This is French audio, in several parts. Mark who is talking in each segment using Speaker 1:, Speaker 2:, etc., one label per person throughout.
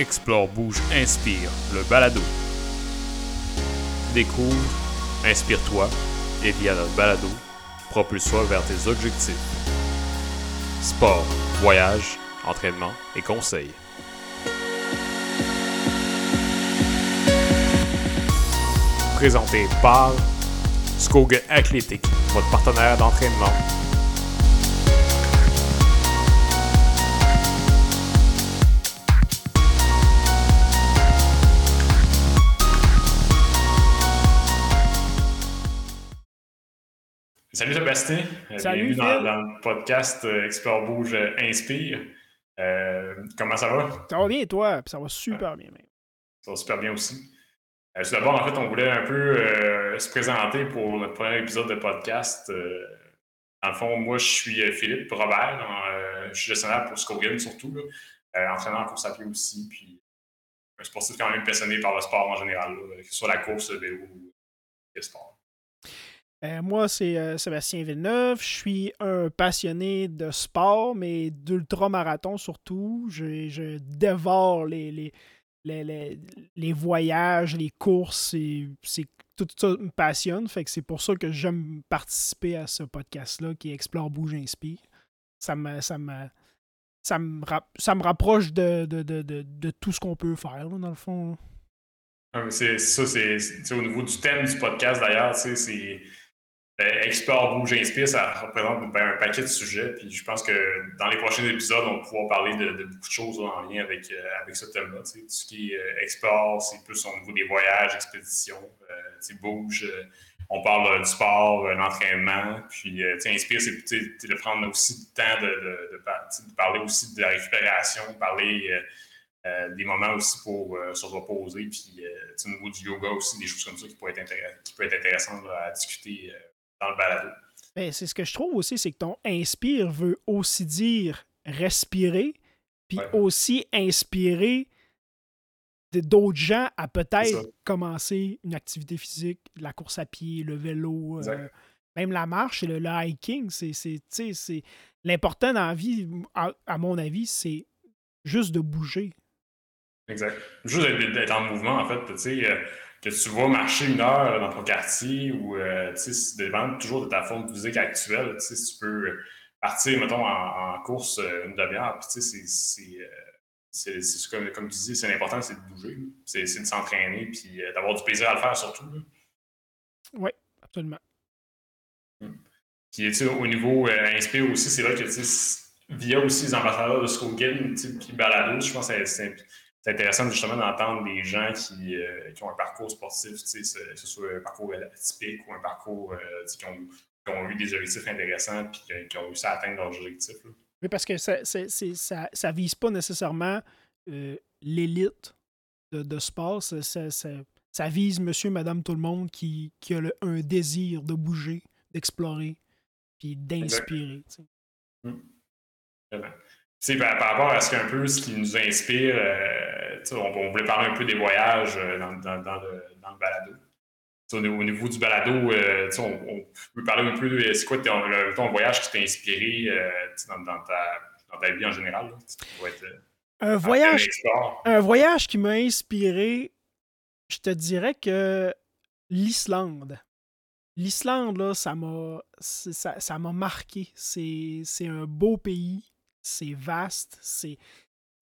Speaker 1: Explore, bouge, inspire, le balado. Découvre, inspire-toi et via notre balado, propulse-toi vers tes objectifs. Sport, voyage, entraînement et conseils. Présenté par Skoga Athletic, votre partenaire d'entraînement Salut Sébastien.
Speaker 2: Euh, Salut.
Speaker 1: Bienvenue dans, le podcast euh, Explore Bouge euh, Inspire. comment ça va?
Speaker 2: Ça va bien, toi? ça va super bien, même.
Speaker 1: Ça va super bien aussi. tout d'abord, en fait, on voulait un peu se présenter pour notre premier épisode de podcast. dans le fond, moi, je suis Philippe Robert. je suis gestionnaire pour Scogan, surtout. entraîneur en course à pied aussi. Puis, un sportif quand même passionné par le sport en général, que ce soit la course, le vélo ou le sport.
Speaker 2: Euh, moi, c'est euh, Sébastien Villeneuve. Je suis un passionné de sport, mais d'ultra-marathon surtout. Je, dévore les, les, voyages, les courses. C'est, tout ça me passionne. Fait que c'est pour ça que j'aime participer à ce podcast-là qui Explore, Bouge, Inspire. Ça me, ça me, ça me, ça me rapproche de, de, tout ce qu'on peut faire, dans le fond.
Speaker 1: c'est ça, c'est au niveau du thème du podcast d'ailleurs, c'est Export Bouge Inspire, ça représente ben, un paquet de sujets. Puis je pense que dans les prochains épisodes, on va pouvoir parler de, beaucoup de choses en lien avec, euh, avec ce thème-là. Tout ce qui est euh, export, c'est plus au niveau des voyages, expéditions. Euh, bouge, on parle du sport, l'entraînement. Puis Inspire, c'est de prendre aussi le temps de, parler aussi de la récupération, parler. des moments aussi pour se reposer, puis au niveau du yoga aussi, des choses comme ça qui, pourraient être, peuvent être intéressantes à discuter dans le balado.
Speaker 2: Ben, c'est ce que je trouve aussi, c'est que ton inspire veut aussi dire respirer, puis aussi inspirer d'autres gens à peut-être commencer une activité physique, la course à pied, le vélo, euh, même la marche, le, le hiking. C'est l'important dans la vie, à, à mon avis, c'est juste de bouger.
Speaker 1: Exact. Juste d'être en mouvement, en fait. Tu sais, euh, que tu vas marcher une heure dans ton quartier ou euh, tu sais, dépend toujours de ta forme physique actuelle. Tu sais, si tu peux partir, mettons, en, course euh, une demi-heure, puis tu sais, c'est euh, comme, comme tu dis, c'est l'important, c'est de bouger, c'est de s'entraîner, puis d'avoir du plaisir à le faire surtout.
Speaker 2: Oui, absolument.
Speaker 1: Hum. Puis, tu sais, au niveau Inspire aussi, c'est vrai que, tu sais, via aussi les ambassadeurs de Skogan, puis Balado, je pense que c'est c'est intéressant justement d'entendre des gens qui, euh, qui, ont un parcours sportif, que ce soit un parcours atypique ou un parcours euh, qui, ont, qui, ont, eu des objectifs intéressants et qui ont réussi à atteindre leurs objectifs.
Speaker 2: Oui, parce que ça ne vise pas nécessairement euh, l'élite de, de, sport. Ça, ça, vise monsieur, madame, tout le monde qui, qui a un désir de bouger, d'explorer, puis d'inspirer.
Speaker 1: Hum. Par, par, rapport à ce qu'un peu ce qui nous inspire, on, voulait parler un peu des voyages euh, dans, le, balado. Au, niveau du balado, euh, on, peut parler un peu de c'est quoi ton, voyage qui t'a inspiré euh, dans, ta, vie en général.
Speaker 2: un, voyage, un voyage qui m'a inspiré, je te dirais que l'Islande. L'Islande, là, ça m'a ça, marqué. C'est un beau pays, c'est vaste, c'est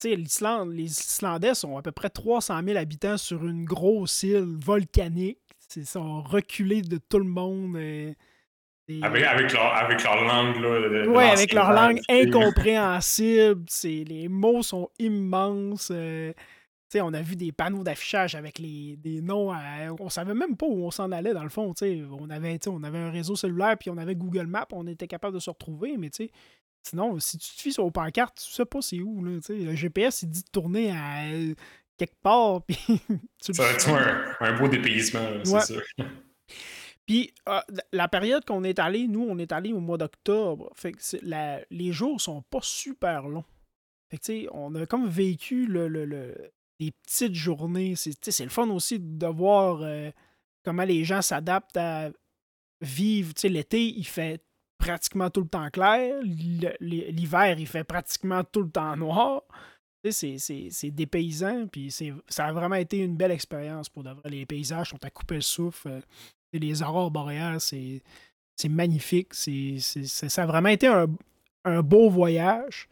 Speaker 2: l'Islande, les Islandais sont à peu près 300 000 habitants sur une grosse île volcanique. Ils sont reculés de tout le monde.
Speaker 1: Avec, avec, leur, avec, leur, langue. Là,
Speaker 2: oui, avec leur langue incompréhensible. Les mots sont immenses. Euh, on a vu des panneaux d'affichage avec les, des noms. on savait même pas où on s'en allait, dans le fond. On avait, on avait un réseau cellulaire, puis on avait Google Maps, on était capable de se retrouver, mais Sinon, si tu te fies sur le pancarte, tu sais pas c'est où. Là, le GPS, il dit de tourner à euh, quelque part. Puis
Speaker 1: ça va être un, un, beau dépaysement, c'est sûr.
Speaker 2: Puis ah, la période qu'on est allé, nous, on est allé au mois d'octobre. Fait que la, les jours sont pas super longs. Fait que, on a comme vécu le, le, des petites journées. C'est le fun aussi de voir euh, comment les gens s'adaptent à vivre. L'été, il fait pratiquement tout le temps clair. L'hiver, il fait pratiquement tout le temps noir. c'est dépaysant, puis ça a vraiment été une belle expérience pour de vrai. Les paysages sont à couper le souffle. Euh, les aurores boréales, c'est magnifique. ça a vraiment été un, un beau voyage.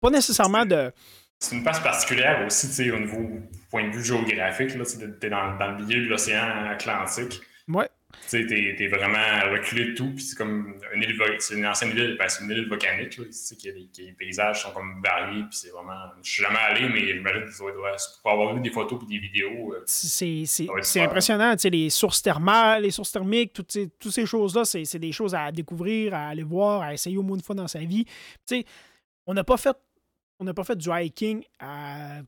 Speaker 2: Pas nécessairement de.
Speaker 1: C'est une place particulière aussi, au niveau point de vue géographique. Tu es dans, dans, le milieu de l'océan Atlantique.
Speaker 2: Ouais.
Speaker 1: Tu sais, t'es, vraiment reculé de tout, puis c'est comme une île, c'est une ancienne ville, ben, c'est une île volcanique, là, tu sais, que les, paysages sont comme variés, puis c'est vraiment... Je suis jamais allé, mais j'imagine que ça doit pour avoir vu des photos et des vidéos... Euh,
Speaker 2: c'est, c'est, impressionnant, tu sais, les sources thermales, les sources thermiques, toutes ces, toutes ces choses-là, c'est, c'est des choses à découvrir, à aller voir, à essayer au moins une fois dans sa vie. Tu sais, on n'a pas fait... On n'a pas fait du hiking à, à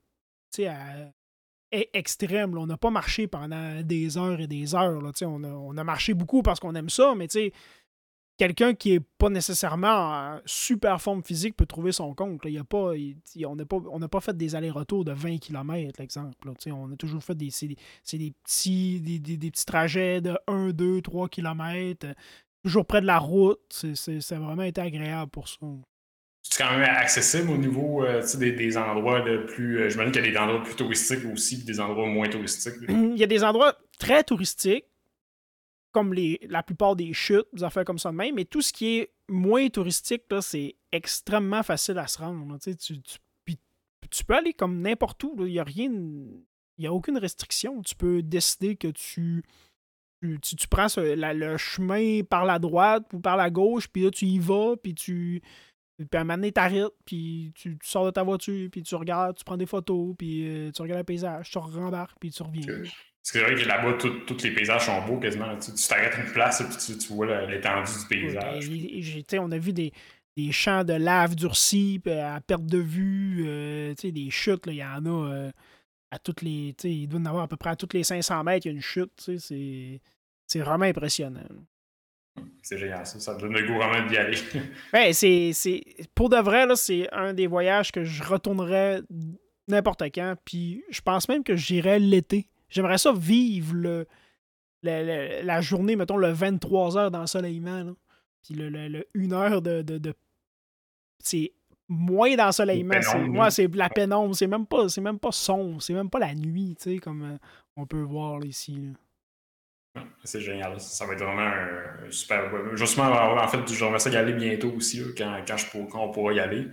Speaker 2: extrême. On n'a pas marché pendant des heures et des heures. Là, on, a, marché beaucoup parce qu'on aime ça, mais quelqu'un qui n'est pas nécessairement en super forme physique peut trouver son compte. Y a pas, on n'a pas, fait des allers-retours de 20 km, l'exemple. On a toujours fait des, des, petits, des, petits trajets de 1, 2, 3 km, toujours près de la route. C'est, vraiment été agréable pour ça
Speaker 1: c'est quand même accessible au niveau euh, des, des, endroits de plus. Je me dis qu'il y a des endroits plus touristiques aussi, puis des endroits moins touristiques.
Speaker 2: Il y a des endroits très touristiques, comme les, la plupart des chutes, des affaires comme ça de même, mais tout ce qui est moins touristique, c'est extrêmement facile à se rendre. tu, tu, tu, peux aller comme n'importe où. Il n'y a rien. Il n'y a aucune restriction. Tu peux décider que tu. Tu, tu prends le chemin par la droite ou par la gauche, puis là, tu y vas, puis tu puis à un moment donné, t'arrêtes, puis tu, sors de ta voiture, puis tu regardes, tu prends des photos, puis euh, tu regardes le paysage, tu rembarques, puis tu reviens.
Speaker 1: Parce que c'est vrai que là-bas, tous les paysages sont beaux quasiment. Tu t'arrêtes une place, puis tu, vois l'étendue du paysage.
Speaker 2: on a vu des, des, champs de lave durcis, à perte de vue, euh, des chutes, il y en a euh, à toutes les. Il doit en avoir à peu près à toutes les 500 mètres, il y a une chute. C'est vraiment impressionnant.
Speaker 1: C'est génial, ça. Ça donne le goût vraiment d'y aller.
Speaker 2: ouais, c'est, Pour de vrai, là, c'est un des voyages que je retournerais n'importe quand. Puis je pense même que j'irais l'été. J'aimerais ça vivre le, la journée, mettons, le 23 heures d'ensoleillement. Là. Puis le, le, 1 heure de. de, C'est moins d'ensoleillement. Moi, c'est la pénombre. C'est même pas, c'est même pas sombre. C'est même pas la nuit, tu sais, comme euh, on peut voir ici.
Speaker 1: C'est génial. Ça va être vraiment un, super. Justement, en fait, j'aimerais ça y aller bientôt aussi, quand, quand, je quand on pourra y aller.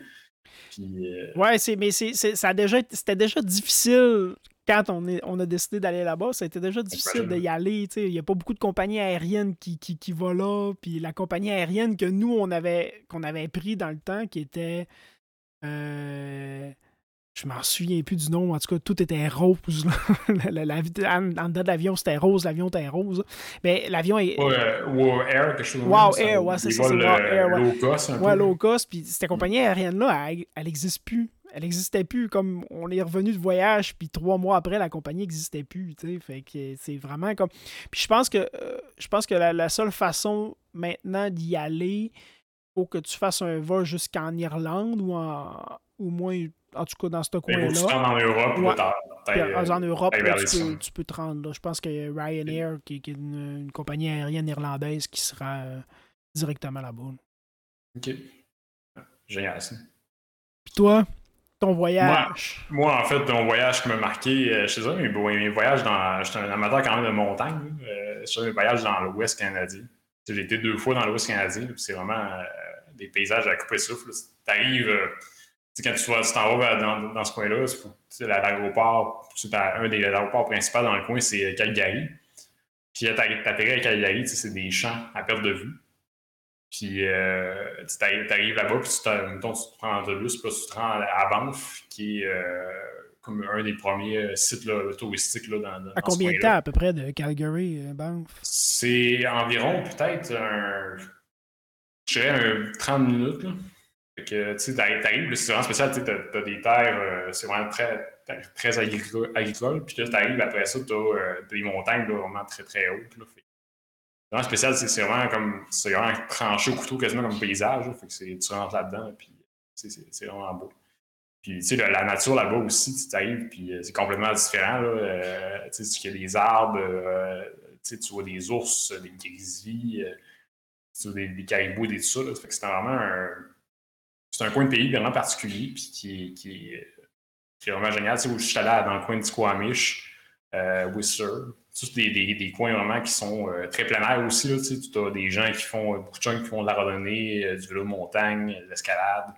Speaker 1: Puis, euh,
Speaker 2: Ouais, mais c'est, ça déjà, c'était déjà difficile quand on, est, on a décidé d'aller là-bas. C'était déjà difficile d'y aller. Il n'y a pas beaucoup de compagnies aériennes qui, qui, qui vont là. Puis la compagnie aérienne que nous, on avait, qu'on avait pris dans le temps, qui était. Euh, je m'en souviens plus du nom. En tout cas, tout était rose. la, la, en, dedans de l'avion, c'était rose. L'avion était rose. Mais l'avion est.
Speaker 1: wow Air, quelque chose
Speaker 2: Wow Air, ouais, c'est ça. Wow Air, ouais. Low cost. Un ouais, low cost. Puis cette compagnie aérienne-là, elle n'existe plus. Elle n'existait plus. Comme on est revenu de voyage, puis trois mois après, la compagnie n'existait plus. Fait que c'est vraiment comme. Puis je pense que, euh, je pense que la, seule façon maintenant d'y aller, faut que tu fasses un vol jusqu'en Irlande ou en, au moins en tout cas dans ce coin-là.
Speaker 1: en Europe,
Speaker 2: en Europe, tu, peux, te rendre. Je pense que Ryanair, qui, est une, compagnie aérienne irlandaise, qui sera euh, directement là-bas.
Speaker 1: OK. Génial, ça.
Speaker 2: Puis toi, ton voyage?
Speaker 1: Moi, en fait, ton voyage qui m'a marqué, euh, je sais pas, mes, mes voyages dans. J'étais un amateur quand même de montagne. Euh, je mes voyages dans l'Ouest canadien. J'ai été deux fois dans l'Ouest canadien. C'est vraiment euh, des paysages à couper souffle. T'arrives quand tu t'en vas dans, dans ce coin-là, l'aéroport, un des aéroports principaux dans le coin, c'est Calgary. Puis t'atterris à Calgary, c'est des champs à perte de vue. Puis euh, tu arrives là-bas, puis tu, tu te prends l'autobus, puis tu te rends à Banff, qui est euh, comme un des premiers sites là, touristiques là, dans, dans
Speaker 2: À combien de temps à peu près de Calgary, euh, Banff?
Speaker 1: C'est environ peut-être un. Je dirais un 30 minutes. Là que, tu sais, t'arrives, c'est vraiment spécial, tu as, des terres, euh, c'est vraiment très, très agricole, puis là, t'arrives, après ça, t'as euh, des montagnes vraiment très, très hautes. Là, vraiment spécial, c'est vraiment comme, c'est vraiment tranché au couteau quasiment comme paysage, fait que tu rentres là-dedans, puis c'est vraiment beau. Puis, tu sais, la, nature là-bas aussi, tu arrives, puis euh, c'est complètement différent, là. tu sais, des arbres, tu vois des ours, des grizzlies, tu vois des, des caribous, des tout ça, là. Fait que c'est vraiment un c'est un coin de pays vraiment particulier, puis qui, qui, c'est vraiment génial. Tu sais, je suis allé dans le coin de Squamish, euh, Whistler. Tous des, des, des, coins vraiment qui sont euh, très plein air aussi. Là, tu sais, as des gens qui font, beaucoup de qui font de la randonnée, euh, du vélo de montagne, de l'escalade.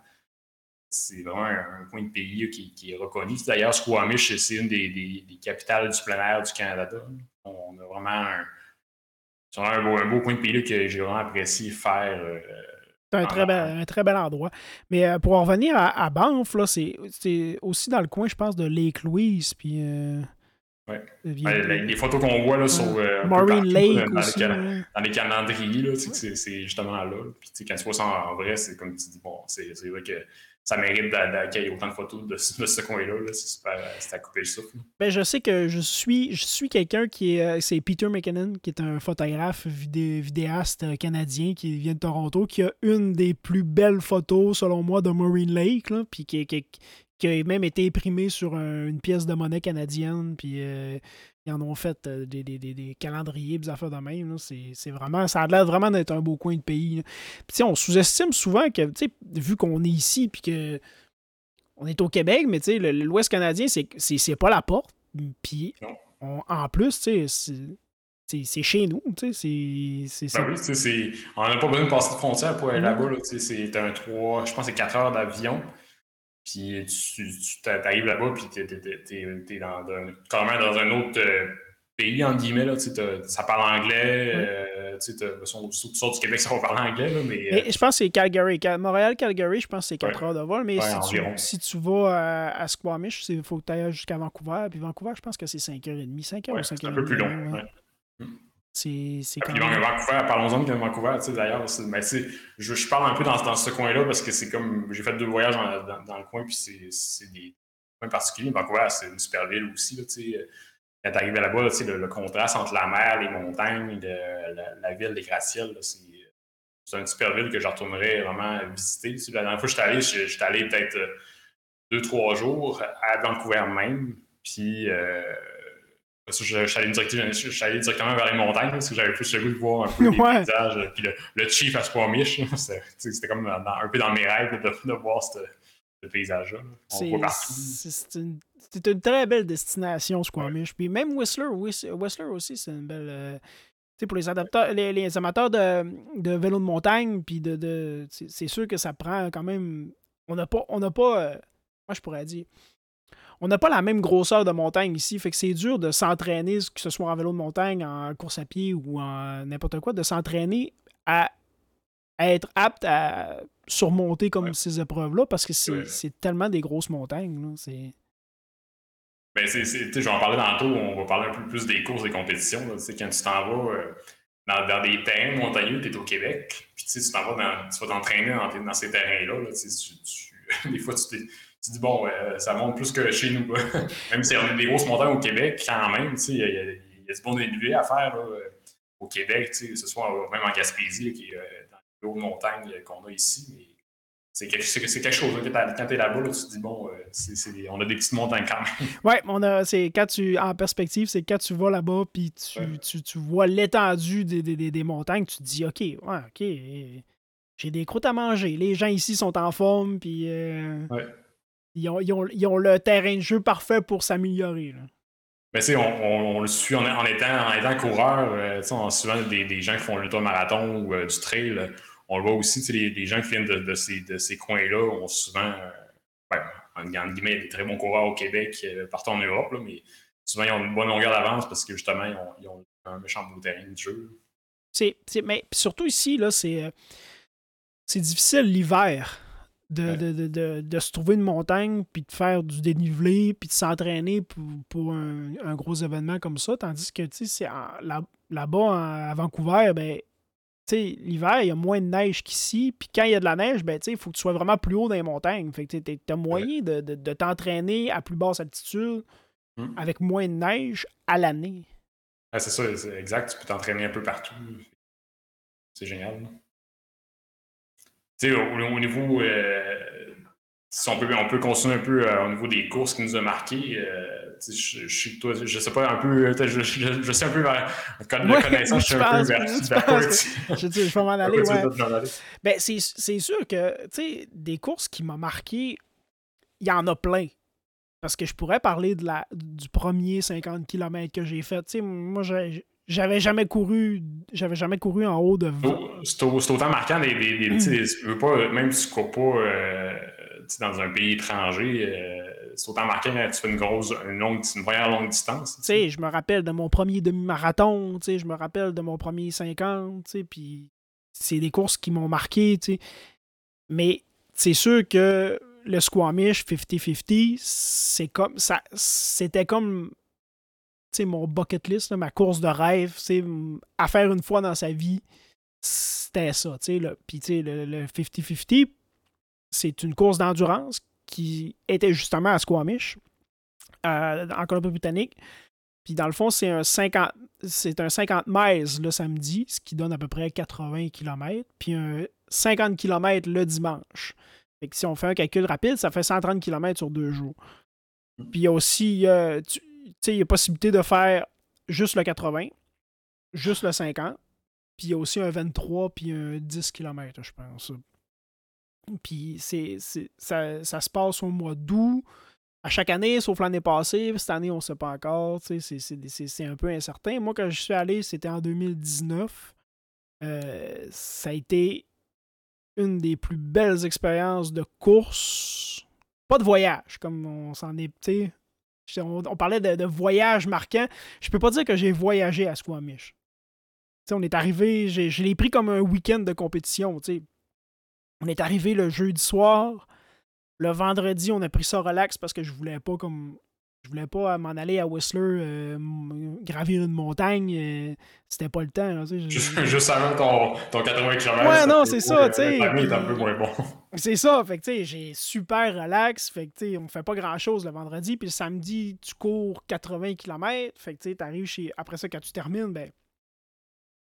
Speaker 1: C'est vraiment un, coin de pays qui, est reconnu. D'ailleurs, Squamish, c'est une des, des, capitales du plein air du Canada. On a vraiment un, un, beau, un beau coin de pays que j'ai vraiment apprécié faire.
Speaker 2: C'est un, très bel, un très bel endroit. Mais euh, pour en revenir à, Banff, c'est aussi dans le coin, je pense, de Lake Louise. Puis, euh,
Speaker 1: ouais. les, photos qu'on voit là, sur euh,
Speaker 2: Marine Lake
Speaker 1: dans,
Speaker 2: aussi,
Speaker 1: les dans, les calendriers, c'est justement là. Puis quand tu vois ça en, vrai, c'est comme tu dis, bon, c'est vrai que ça mérite ait autant de photos de, ce coin-là. c'est super, c'est à couper le souffle.
Speaker 2: Ben, je sais que je suis, je suis quelqu'un qui est. Euh, c'est Peter McKinnon, qui est un photographe vidéaste euh, canadien qui vient de Toronto, qui a une des plus belles photos, selon moi, de Marine Lake, puis qui, a même été imprimée sur une pièce de monnaie canadienne. Puis. Euh, ils en ont fait euh, des, des, des, calendriers, des affaires de même. C'est vraiment, ça a l'air vraiment d'être un beau coin de pays. Puis, on sous-estime souvent que, vu qu'on est ici, puis que on est au Québec, mais l'Ouest canadien, c'est pas la porte. Puis, en plus, c'est chez nous. C'est
Speaker 1: ben oui, on n'a pas besoin de passer de frontière pour aller là-bas. c'est un 3, je pense c'est 4 heures d'avion. Puis tu, tu arrives là-bas, puis t'es, es, dans, quand même dans un autre euh, pays, entre guillemets. Là, ça parle anglais. Euh, tu sors du Québec, ça va parler anglais. Là, mais,
Speaker 2: euh, je pense que c'est Calgary. Montréal-Calgary, je pense que c'est 4 heures de vol. Mais si, tu, si, tu, vas à, Squamish, il faut que tu ailles jusqu'à Vancouver. Puis Vancouver, je pense que c'est 5h30. 5h ou 5h30.
Speaker 1: C'est un peu plus long.
Speaker 2: C'est quand
Speaker 1: même... Vancouver, parlons-en de Vancouver, d'ailleurs. Ben, je, je parle un peu dans, dans ce coin-là parce que c'est comme. J'ai fait deux voyages dans, dans, le coin, puis c'est des points particuliers. Vancouver, c'est une super ville aussi. Là, quand tu arrives là-bas, le, le, contraste entre la mer, les montagnes, la, ville, les gratte-ciels, c'est une super ville que je retournerais vraiment visiter. La dernière fois que je suis allé, je, suis allé peut-être euh, deux, trois jours à Vancouver même. Puis. Euh, je, suis allé directement vers les montagnes parce que j'avais plus le goût de voir un peu les paysages. Puis le, Chief à Squamish, c'était comme un peu dans mes rêves de, voir ce, paysage-là. On voit partout.
Speaker 2: C'est une, une, très belle destination, Squamish. Puis même Whistler, Whistler aussi, c'est une belle. Euh, pour les, adapteurs, les, amateurs de, de, vélo de montagne, puis de, de c'est sûr que ça prend quand même. On n'a pas. On n'a pas euh, moi, je pourrais dire on n'a pas la même grosseur de montagne ici. Fait que c'est dur de s'entraîner, que ce soit en vélo de montagne, en course à pied ou en n'importe quoi, de s'entraîner à, être apte à surmonter comme ces épreuves-là parce que c'est tellement des grosses montagnes. C'est.
Speaker 1: Ben, c'est, je vais en parler tantôt, on va parler un peu plus des courses, des compétitions. Là. Quand tu t'en vas euh, dans, des terrains montagneux, tu es au Québec, puis tu t'en vas tu vas t'entraîner dans, ces terrains-là. des fois, tu t'es tu dis, bon, ça monte plus que chez nous. même si on a des grosses montagnes au Québec, quand même, il y, a du bon dénivelé à faire au Québec, que ce soit même en Gaspésie, qui est euh, dans les hautes montagnes qu'on a ici. c'est quelque, chose quand tu es là-bas, tu te dis, bon, euh, on a des petites montagnes quand même.
Speaker 2: Oui, on a, c'est quand tu, en perspective, c'est quand tu vas là-bas, puis tu, tu, vois l'étendue des, des, des, montagnes, tu te dis, OK, ouais, OK, j'ai des croûtes à manger. Les gens ici sont en forme, puis. Euh, ils ont, le terrain de jeu parfait pour s'améliorer.
Speaker 1: Mais tu on, on, le suit en, étant, en étant coureur. Euh, on a souvent des, gens qui font l'ultramarathon ou euh, du trail. on le voit aussi, les, gens qui viennent de, ces, de ces coins-là ont souvent, euh, en guillemets, des très bons coureurs au Québec, partout en Europe, mais souvent ils ont une bonne longueur d'avance parce que justement, ils ont, un méchant beau terrain de jeu.
Speaker 2: Mais surtout ici, là, c'est, c'est difficile l'hiver de, se trouver une montagne, puis de faire du dénivelé, puis de s'entraîner pour, un, gros événement comme ça. Tandis que, tu sais, là-bas, à Vancouver, ben, l'hiver, il y a moins de neige qu'ici. Puis quand il y a de la neige, ben, il faut que tu sois vraiment plus haut dans les montagnes. Fait que tu as moyen de, t'entraîner à plus basse altitude hum. avec moins de neige à l'année.
Speaker 1: c'est ça, c'est exact. Tu peux t'entraîner un peu partout. C'est génial au, niveau. Euh, si on peut, on peut continuer un peu euh, au niveau des courses qui nous ont marqué. Euh, je, je, toi, je sais pas un peu. Je, je, je sais un peu vers
Speaker 2: de connaissance, je suis un peu vers, Je, je vais m'en aller. Ouais. Ben, c'est sûr que des courses qui m'ont marqué, il y en a plein. parce que je pourrais parler de la, du premier 50 km que j'ai fait. Tu sais, moi, j'avais jamais couru j'avais jamais couru en haut de 20.
Speaker 1: C'est autant marquant des, des, des, veux pas, même si tu cours pas euh, dans un pays étranger, euh, c'est autant marquant quand tu fais une grosse, une longue, une première longue distance.
Speaker 2: Tu sais, je me rappelle de mon premier demi-marathon, tu sais, je me rappelle de mon premier 50, tu sais, puis c'est des courses qui m'ont marqué, tu sais. Mais c'est sûr que le Squamish 50-50, c'est comme ça. C'était comme mon bucket list, ma course de rêve, à faire une fois dans sa vie, c'était ça. Puis le 50-50, c'est une course d'endurance qui était justement à Squamish, euh, en Colombie-Britannique. Puis dans le fond, c'est un 50 c'est un 50 miles le samedi, ce qui donne à peu près 80 km, puis un 50 km le dimanche. Fait que si on fait un calcul rapide, ça fait 130 km sur deux jours. Puis y a aussi, euh, tu il y a possibilité de faire juste le 80, juste le 50, puis il y a aussi un 23 puis un 10 km, je pense. Puis c'est, ça, ça se passe au mois d'août à chaque année, sauf l'année passée. Cette année, on ne sait pas encore. C'est un peu incertain. Moi, quand je suis allé, c'était en 2019. Euh, ça a été une des plus belles expériences de course. Pas de voyage, comme on s'en est. On, parlait de, voyage marquant. Je peux pas dire que j'ai voyagé à Squamish. on est arrivé, je l'ai pris comme un week-end de compétition. On est arrivé le jeudi soir. Le vendredi, on a pris ça relax parce que je voulais pas comme je voulais pas m'en aller à Whistler euh, gravir une montagne. Euh, c'était pas le temps.
Speaker 1: juste, avant ton, ton 80 km.
Speaker 2: Ouais, non, c'est ça. tu sais.
Speaker 1: un peu moins bon.
Speaker 2: C'est ça. Fait que, tu sais, j'ai super relax. Fait que, tu sais, on fait pas grand chose le vendredi. Puis le samedi, tu cours 80 km. Fait que, tu sais, t'arrives chez. Après ça, quand tu termines, ben.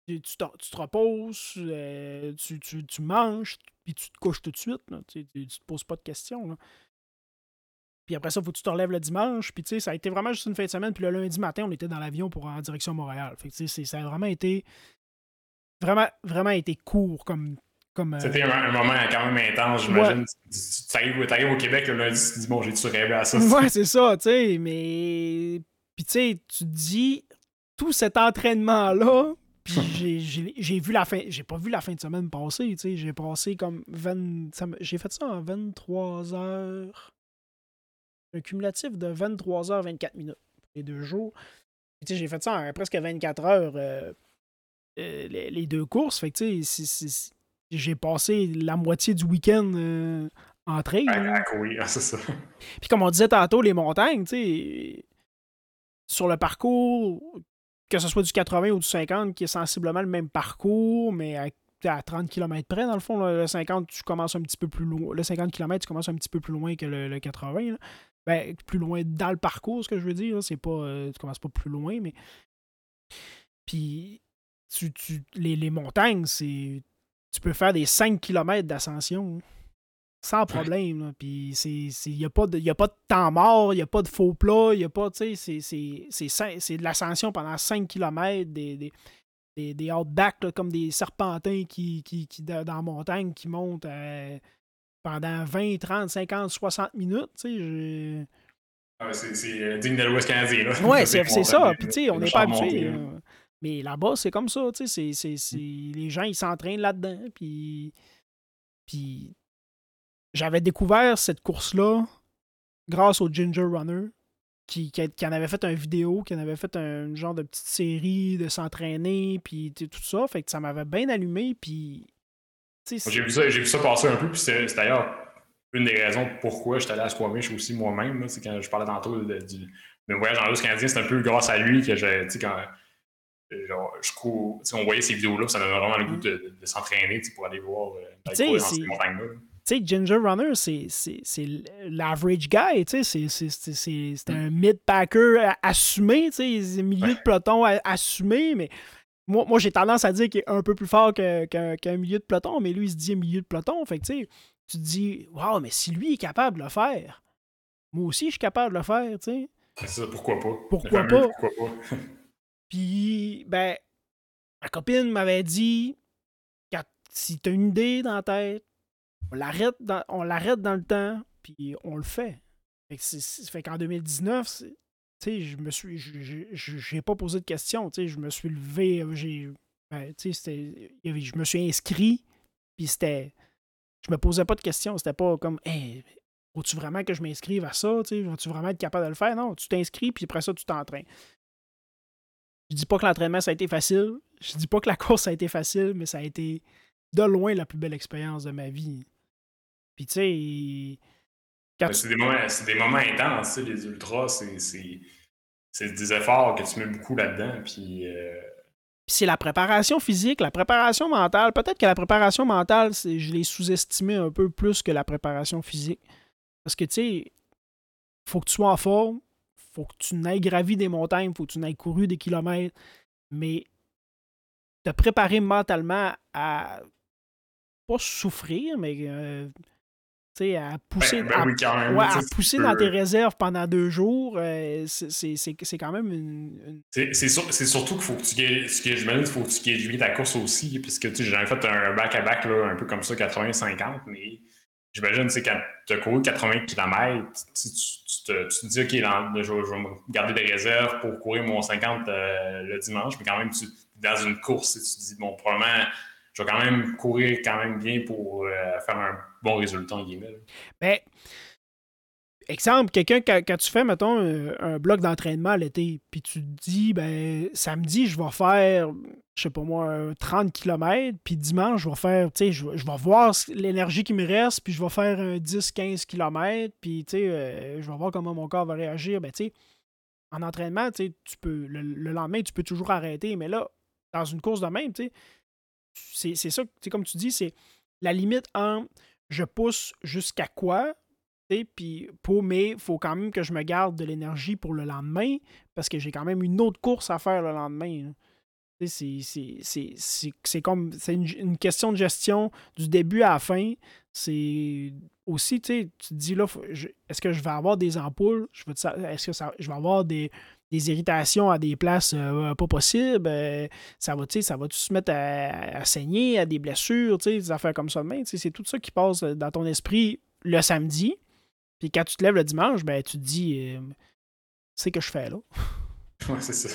Speaker 2: Tu, tu, te reposes, euh, tu, tu, manges, puis tu te couches tout de suite. Tu, tu, te poses pas de questions. Là. Puis après ça, faut que tu te relèves le dimanche. Puis tu sais, ça a été vraiment juste une fin de semaine. Puis le lundi matin, on était dans l'avion pour en direction Montréal. Fait que tu sais, ça a vraiment été. Vraiment, vraiment été court comme. comme
Speaker 1: euh, C'était un, moment quand même intense, j'imagine. Tu arrives, au Québec le lundi, tu te dis, bon, j'ai-tu rêvé à ça?
Speaker 2: Ouais, c'est ça, tu sais. Mais. Puis tu sais, tu te dis, tout cet entraînement-là, puis j'ai vu la fin. J'ai pas vu la fin de semaine passer, tu sais. J'ai passé comme 20. J'ai fait ça en 23 heures un cumulatif de 23h24 minutes pour les deux jours. J'ai fait ça en presque 24 heures euh, euh, les, deux courses. Fait que j'ai passé la moitié du week-end euh, en train.
Speaker 1: Ah, oui, c'est ça.
Speaker 2: Puis comme on disait tantôt, les montagnes, sur le parcours, que ce soit du 80 ou du 50, qui est sensiblement le même parcours, mais à, à 30 km près, dans le fond, le 50, tu commences un petit peu plus loin. Le 50 km, tu commences un petit peu plus loin que le, 80. Ben, plus loin dans le parcours, ce que je veux dire. C'est pas. Euh, tu commences pas plus loin, mais. Puis, tu, tu, les, les montagnes, c'est. Tu peux faire des 5 km d'ascension. Sans problème. Puis, il n'y a, pas de, a pas de temps mort, il n'y a pas de faux plat, il n'y a pas. Tu sais, c'est de l'ascension pendant 5 km, des, des, des, des outbacks comme des serpentins qui, qui, qui, dans la montagne qui montent à pendant 20, 30, 50, 60 minutes. Tu sais,
Speaker 1: ah, c'est euh, digne de l'Ouest canadien. Là.
Speaker 2: Ouais, c'est ça. Puis, tu sais, on n'est pas habitué. Mais là-bas, c'est comme ça. Tu sais, mm. les gens, ils s'entraînent là-dedans. Puis, puis j'avais découvert cette course-là grâce au Ginger Runner, qui, qui, en avait fait une vidéo, qui en avait fait un genre de petite série de s'entraîner, puis tout ça. Fait que ça m'avait bien allumé. Puis
Speaker 1: j'ai vu, ça, vu ça passer un peu, puis c'est d'ailleurs une des raisons pourquoi je suis allé à Squamish aussi moi-même. C'est quand je parlais tantôt de, du voyage en russe canadien, c'est un peu grâce à lui que j'ai, quand genre, je cours, on voyait ces vidéos-là, ça donnait vraiment le goût de, de, s'entraîner pour aller voir euh, dans ces montagnes-là.
Speaker 2: Tu sais, Ginger Runner, c'est l'average guy, tu sais, c'est un mid-packer assumé, tu sais, milieu de peloton assumé, mais moi, j'ai tendance à dire qu'il est un peu plus fort qu'un milieu de peloton, mais lui, il se dit milieu de peloton. Fait que, tu te dis, waouh, mais si lui est capable de le faire, moi aussi, je suis capable de le faire, tu sais.
Speaker 1: C'est ça, pourquoi pas?
Speaker 2: Pourquoi pas? Pourquoi pas? Puis, ben, ma copine m'avait dit, si t'as une idée dans la tête, on l'arrête dans, on l'arrête dans le temps, puis on le fait. Fait qu'en 2019, je me suis. J'ai pas posé de questions. Je me suis levé. J'ai. Ben, je me suis inscrit. Puis c'était. Je me posais pas de questions. C'était pas comme. Hey, faut-tu vraiment que je m'inscrive à ça? Vas-tu vraiment être capable de le faire? Non, tu t'inscris, puis après ça, tu t'entraînes. Je dis pas que l'entraînement, ça a été facile. Je dis pas que la course, a été facile, mais ça a été de loin la plus belle expérience de ma vie. Puis, tu sais.
Speaker 1: C'est des, moments, des moments intenses, les ultras. C'est des efforts que tu mets beaucoup là-dedans. Puis. Euh,
Speaker 2: c'est la préparation physique, la préparation mentale. Peut-être que la préparation mentale, je l'ai sous-estimé un peu plus que la préparation physique. Parce que, tu sais, faut que tu sois en forme, faut que tu n'ailles gravi des montagnes, faut que tu n'ailles couru des kilomètres, mais te préparer mentalement à pas souffrir, mais euh, à pousser,
Speaker 1: ben, ben
Speaker 2: à, pousser dans tes réserves pendant deux jours, euh, c'est quand même une.
Speaker 1: C'est surtout qu'il faut que tu gagnes, j'imagine qu'il faut que tu gagnes ta course aussi, puisque j'ai jamais fait un back-à-back un peu comme ça, 80-50, mais j'imagine que quand tu as couru 80 km, tu, te, dis, OK, je, vais me garder des réserves pour courir mon 50 euh, le dimanche, mais quand même, tu, dans une course, tu te dis, bon, probablement, je vais quand même courir quand même bien pour euh, faire un bon résultat, en guillemets.
Speaker 2: Ben, exemple, quelqu'un, quand, tu fais, mettons, un, bloc d'entraînement l'été, puis tu te dis, ben, samedi, je vais faire, je sais pas moi, 30 km, puis dimanche, je vais faire, tu sais, je, vais voir l'énergie qui me reste, puis je vais faire un 10-15 km, puis, tu sais, euh, je vais voir comment mon corps va réagir. Ben, tu sais, en entraînement, tu peux, le, lendemain, tu peux toujours arrêter, mais là, dans une course de même, tu sais, c'est ça, comme tu dis, c'est la limite en je pousse jusqu'à quoi, puis pour, mais faut quand même que je me garde de l'énergie pour le lendemain, parce que j'ai quand même une autre course à faire le lendemain. C'est comme c'est une, question de gestion du début à la fin. C'est aussi, tu te dis là, est-ce que je vais avoir des ampoules? Est-ce que ça, je vais avoir des, irritations à des places euh, pas possibles? Euh, ça va, ça va se mettre à, saigner, à des blessures, des affaires comme ça demain? C'est tout ça qui passe dans ton esprit le samedi. Puis quand tu te lèves le dimanche, ben tu te dis, euh, c'est que je fais là.
Speaker 1: Ouais, c'est ça.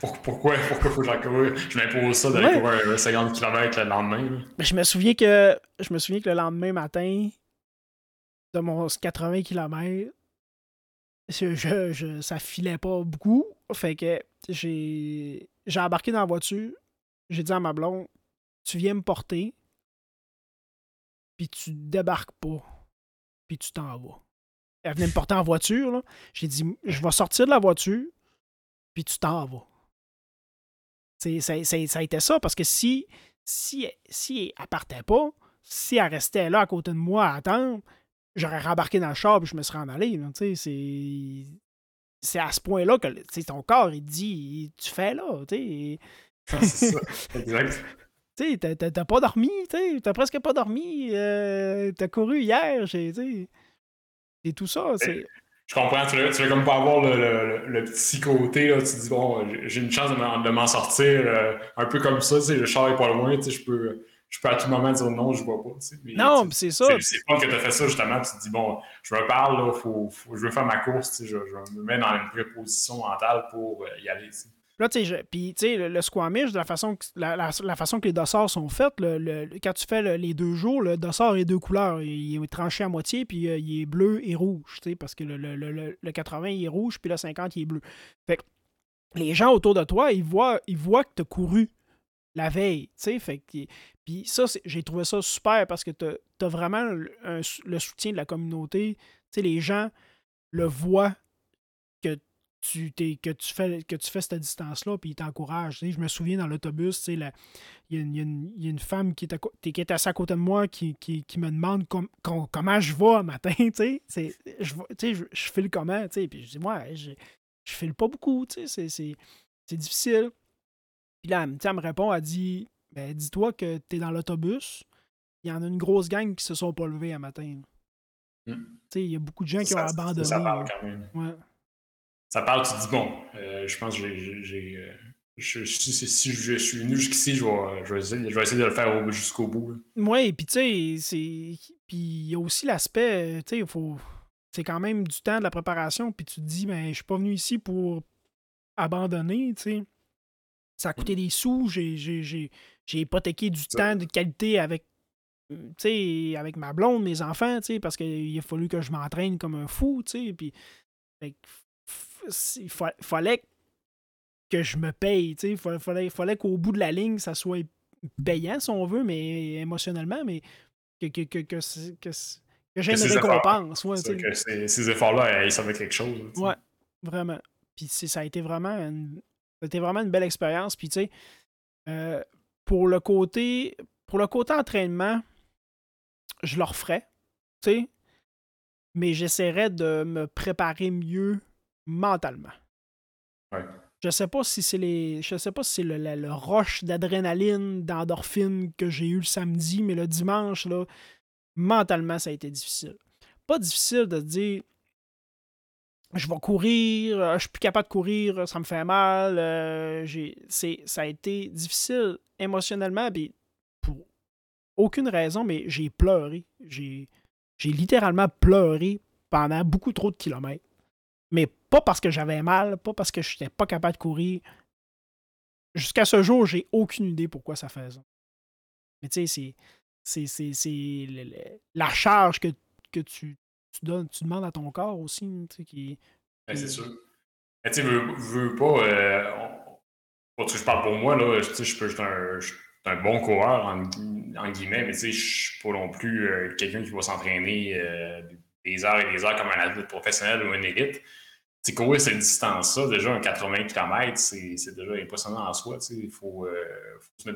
Speaker 1: Pourquoi, pourquoi faut que Je m'impose ça d'aller courir 50 km le lendemain.
Speaker 2: Ben, je me souviens que je me souviens que le lendemain matin, de mon 80 km, je, je, ça filait pas beaucoup. Fait que j'ai, embarqué dans la voiture. J'ai dit à ma blonde, tu viens me porter, puis tu débarques pas, puis tu t'en vas elle venait me porter en voiture. J'ai dit, je vais sortir de la voiture, puis tu t'en vas. Ça, ça, a été ça, parce que si, si, si elle partait pas, si elle restait là à côté de moi à attendre, j'aurais rembarqué dans le char et je me serais en allé. C'est à ce point-là que ton corps, il dit Tu fais là. C'est ça, exact. t'as pas dormi, t'as presque pas dormi. Euh, t'as couru hier. Et tout ça, c'est.
Speaker 1: Je comprends, tu veux, comme pas avoir le, petit côté, là, tu te dis, bon, j'ai une chance de m'en sortir euh, un peu comme ça, tu sais, le char est pas loin, tu sais, je peux, je peux à tout moment dire non, je vois pas.
Speaker 2: non, c'est ça.
Speaker 1: C'est pas que tu as fait ça, justement, tu te dis, bon, je me parle, là, faut, je veux faire ma course, je, je me mets dans une vraie position mentale pour euh, y aller.
Speaker 2: Là, tu sais, puis, tu sais, le, squamish, de la façon, que, la, façon que les dossards sont faits, le, quand tu fais les deux jours, le dossard est deux couleurs. Il est tranché à moitié, puis euh, il est bleu et rouge, tu sais, parce que le, 80, il est rouge, puis le 50, il est bleu. Fait que les gens autour de toi, ils voient, ils voient que tu as couru la veille, tu sais, fait que... Puis ça, j'ai trouvé ça super parce que tu as, vraiment le soutien de la communauté. Tu sais, les gens le voient que tu, que, tu fais, que tu fais cette distance-là, puis il t'encourage. Je me souviens dans l'autobus, il y, a une femme qui est, qui est assise à côté de moi qui, me demande comment je vais matin. Je, je, je file comment. Puis je dis, moi, je, je file pas beaucoup. C'est difficile. Puis là, elle me répond, elle dit, ben, dis-toi que tu es dans l'autobus. Il y en a une grosse gang qui se sont pas levés un matin. Hmm. Il y a beaucoup de gens qui ont abandonné. Ça parle quand même. Ouais
Speaker 1: ça parle, tu te dis, bon, euh, je pense que j'ai. Euh, si je suis venu jusqu'ici, je vais, je, vais essayer, je vais essayer de le faire jusqu'au bout.
Speaker 2: Oui, puis tu sais, il y a aussi l'aspect, tu sais, faut. c'est quand même du temps de la préparation, puis tu te dis, ben, je suis pas venu ici pour abandonner, tu sais. Ça a coûté des sous, j'ai hypothéqué du temps de qualité avec, avec ma blonde, mes enfants, parce qu'il a fallu que je m'entraîne comme un fou, puis il fallait que je me paye, il fallait, fallait qu'au bout de la ligne, ça soit payant, si on veut, mais émotionnellement, mais que, que, que, que, que j'ai une récompense.
Speaker 1: que ces, efforts-là, ils servaient quelque chose.
Speaker 2: Ouais, vraiment. Puis ça a été vraiment une, vraiment une belle expérience. Puis tu sais, euh, pour le côté pour le côté entraînement, je le referais, tu sais, mais j'essaierais de me préparer mieux mentalement.
Speaker 1: Ouais.
Speaker 2: Je sais pas si c'est les. Je sais pas si c'est le, le, le, rush d'adrénaline, d'endorphine que j'ai eu le samedi, mais le dimanche, là, mentalement, ça a été difficile. Pas difficile de dire je vais courir, euh, je suis plus capable de courir, ça me fait mal. Euh, ça a été difficile émotionnellement, mais pour aucune raison, mais j'ai pleuré. J'ai littéralement pleuré pendant beaucoup trop de kilomètres. Mais pas parce que j'avais mal, pas parce que je n'étais pas capable de courir. Jusqu'à ce jour, j'ai aucune idée pourquoi ça fait ça. Mais tu sais, c'est c'est la charge que, que tu, tu, donnes, tu demandes à ton corps aussi. Qui,
Speaker 1: ben, c'est sûr. Mais tu veux, veux pas. Euh, je parle pour moi, là, je, je peux un, un bon coureur, en, en guillemets, mais je suis pas non plus euh, quelqu'un qui va s'entraîner euh, des heures et des heures comme un athlète professionnel ou une élite courir cette distance-là, déjà un 80 km, c'est déjà impressionnant en soi. Il faut, euh,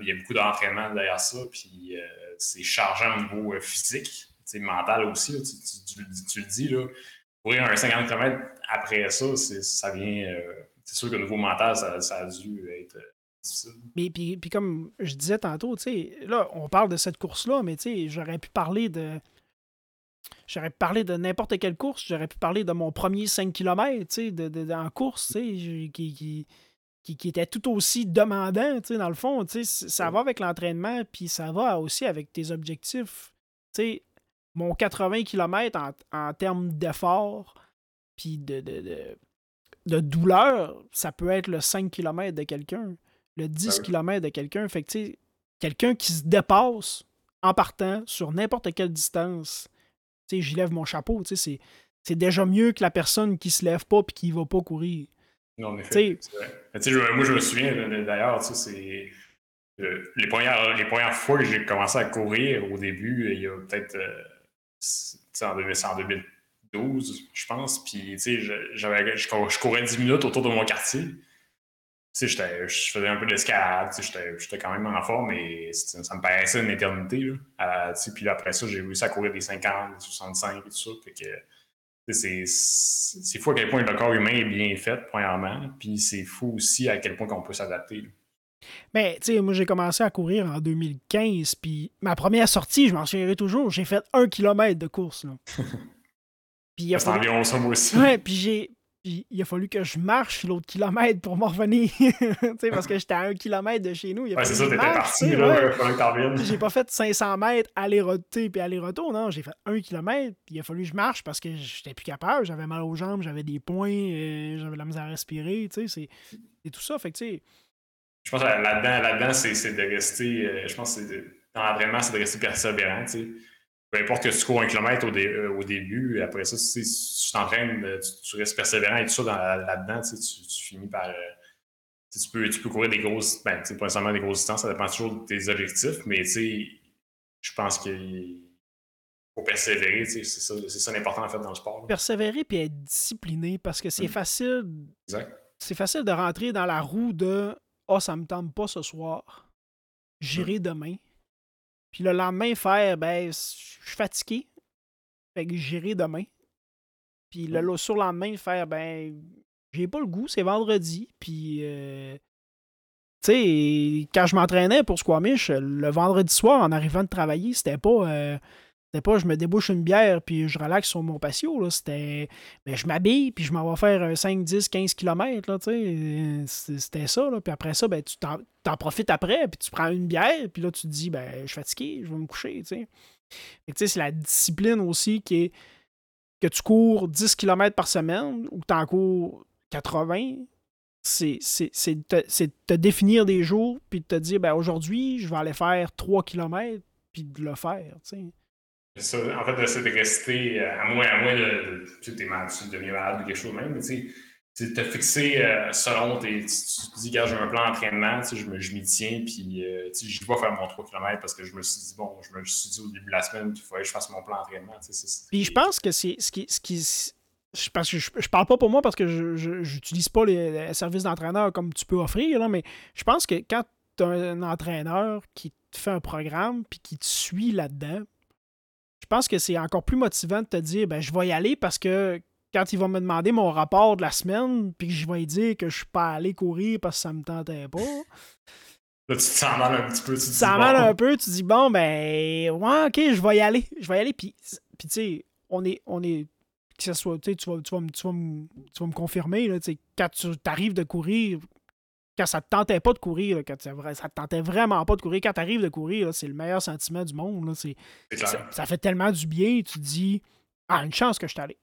Speaker 1: il y a beaucoup d'entraînement derrière ça, puis euh, c'est chargeant au niveau euh, physique, mental aussi. tu, le dis, là, courir un 50 km après ça, ça vient. c'est sûr que au niveau mental, ça, a dû être difficile.
Speaker 2: Mais puis, puis comme je disais tantôt, là, on parle de cette course-là, mais j'aurais pu parler de J'aurais pu parler de n'importe quelle course. J'aurais pu parler de mon premier 5 km de, de, en course qui, qui, qui, était tout aussi demandant, dans le fond. Ça va avec l'entraînement, puis ça va aussi avec tes objectifs. Mon 80 km en, en termes d'effort, puis de, de, de, douleur, ça peut être le 5 km de quelqu'un, le 10 ben km de quelqu'un. Fait que, quelqu'un qui se dépasse en partant sur n'importe quelle distance j'y lève mon chapeau. C'est, c'est déjà mieux que la personne qui se lève pas et qui va pas courir.
Speaker 1: Non, en effet. moi, je me souviens d'ailleurs, c'est. Euh, les, premières, les premières fois que j'ai commencé à courir au début, il y a peut-être euh, en, 2012, je pense. Puis, je, je courais 10 minutes autour de mon quartier je faisais un peu d'escalade, j'étais quand même en forme, mais ça me paraissait une éternité. Là. puis après ça, j'ai réussi à courir des 50, des 65 et tout ça. c'est fou à quel point le corps humain est bien fait, premièrement. Puis c'est fou aussi à quel point on peut s'adapter.
Speaker 2: Mais, ben, tu sais, moi, j'ai commencé à courir en 2015, puis ma première sortie, je m'en souviendrai toujours, j'ai fait un kilomètre de course.
Speaker 1: puis C'est environ ça, moi aussi.
Speaker 2: Ouais, puis j'ai puis il a fallu que je marche l'autre kilomètre pour m'en revenir. parce que j'étais à un kilomètre de chez nous.
Speaker 1: Ouais, c'est ça, t'étais parti, là, ouais.
Speaker 2: J'ai pas fait 500 mètres aller-retour puis aller-retour, non. J'ai fait un kilomètre, puis il a fallu que je marche parce que j'étais plus capable. J'avais mal aux jambes, j'avais des points, euh, j'avais la misère à respirer, tu sais. C'est tout ça, fait que, tu sais.
Speaker 1: Je pense que là-dedans, là-dedans c'est de rester, euh, je pense que dans l'entraînement, c'est de rester persévérant, peu importe que tu cours un kilomètre au, euh, début, après ça, si tu t'entraînes, euh, tu, restes persévérant et tout ça là-dedans, tu, tu, finis par. Euh, tu, peux, tu peux courir des grosses. Ben, pas nécessairement des grosses distances, ça dépend toujours de tes objectifs, mais je pense qu'il faut persévérer, c'est ça, ça l'important en fait dans le sport.
Speaker 2: Persévérer puis être discipliné parce que c'est mmh. facile. C'est facile de rentrer dans la roue de Ah, oh, ça me tente pas ce soir, j'irai mmh. demain. Puis le lendemain, faire, ben, je suis fatigué. Fait que j'irai demain. Puis le surlendemain, faire, ben, j'ai pas le goût, c'est vendredi. Puis, euh, tu sais, quand je m'entraînais pour Squamish, le vendredi soir, en arrivant de travailler, c'était pas. Euh, c'était pas je me débouche une bière puis je relaxe sur mon patio. C'était. Je m'habille puis je m'en vais faire un 5, 10, 15 km. C'était ça. Là. Puis après ça, ben, tu t'en, profites après puis tu prends une bière puis là tu te dis ben je suis fatigué, je vais me coucher. C'est la discipline aussi qui est que tu cours 10 km par semaine ou que tu en cours 80, c'est de te définir des jours puis de te dire ben aujourd'hui, je vais aller faire 3 km puis de le faire.
Speaker 1: En fait, c'est de rester, euh, à moins, à moins de, tu malade, tu malade ou quelque chose même, mais tu sais, te fixer euh, selon tes. Tu, te dis, regarde, j'ai un plan d'entraînement, je, m'y tiens, puis euh, je vais faire mon 3 km parce que je me suis dit, bon, je me suis dit au début de la semaine qu'il fallait que je fasse mon plan d'entraînement.
Speaker 2: Puis je pense que c'est ce qui. Ce qui parce que je, parle pas pour moi parce que je n'utilise pas les, services d'entraîneur comme tu peux offrir, là, mais je pense que quand tu as un entraîneur qui te fait un programme puis qui te suit là-dedans, pense que c'est encore plus motivant de te dire ben, je vais y aller parce que quand il va me demander mon rapport de la semaine, puis que je vais lui dire que je suis pas allé courir parce que ça me tentait pas.
Speaker 1: Là, tu te sens mal un petit peu. Tu te
Speaker 2: sens mal un peu, tu dis bon, ben, ouais, ok, je vais y aller. Je vais y aller. Puis, puis tu sais, on est, on est. Que ce soit, tu, vas, tu, vas, tu, vas, tu vas me confirmer, là, quand tu arrives de courir, quand ça te tentait pas de courir, quand ça te tentait vraiment pas de courir, quand tu arrives de courir, c'est le meilleur sentiment du monde. Là, ça, ça, fait tellement du bien, tu te dis Ah, une chance que je suis allé.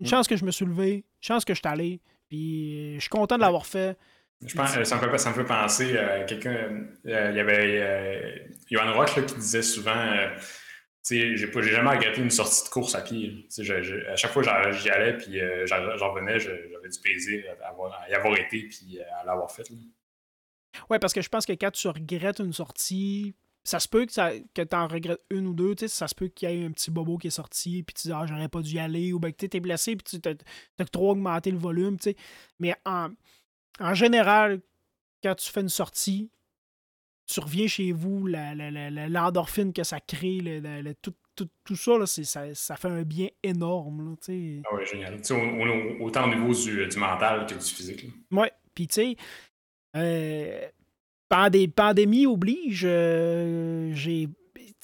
Speaker 2: Une chance que je me suis levé, une chance que je suis allé, puis je suis content de l'avoir fait.
Speaker 1: Je pense, ça, me fait, ça me fait penser à quelqu'un. Euh, il y avait euh, Johan Rock qui disait souvent euh, j'ai jamais regretté une sortie de course à pied. à chaque fois j'y allais, puis j'en revenais, j'avais du plaisir à, y avoir été, puis à l'avoir fait.
Speaker 2: Oui, parce que je pense que quand tu regrettes une sortie, ça se peut que, tu en regrettes une ou deux, ça se peut qu'il y ait un petit bobo qui est sorti, puis tu dis, ah, j'aurais pas dû y aller, ou bien que tu es blessé, puis tu as, trop augmenté le volume. Mais en, en général, quand tu fais une sortie, tu reviens chez vous, l'endorphine que ça crée, tout, tout, tout, ça, là, ça, ça, fait un bien énorme. Là,
Speaker 1: ah ouais, génial. autant au niveau du, du mental que du physique.
Speaker 2: Oui, puis tu sais, euh, Pandé pandémie oblige, euh, j'ai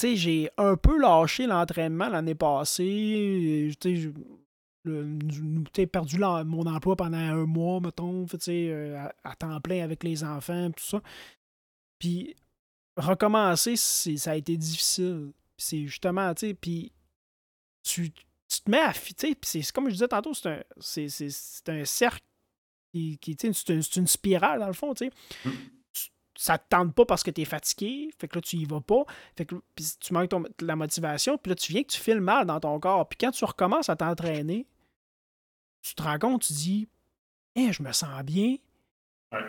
Speaker 2: j'ai un peu lâché l'entraînement l'année passée. J'ai perdu mon emploi pendant un mois, mettons, euh, à, à, temps plein avec les enfants, tout ça. Puis recommencer, ça a été difficile. C'est justement, tu sais, puis tu, te mets à puis c'est comme je disais tantôt, c'est un, un cercle qui, qui c'est une, spirale dans le fond, tu sais. Ça te tente pas parce que tu es fatigué, fait que là, tu y vas pas, fait que tu manques la motivation, puis là, tu viens que tu files mal dans ton corps. Puis quand tu recommences à t'entraîner, tu te rends compte, tu dis, eh, je me sens bien.
Speaker 1: Ouais.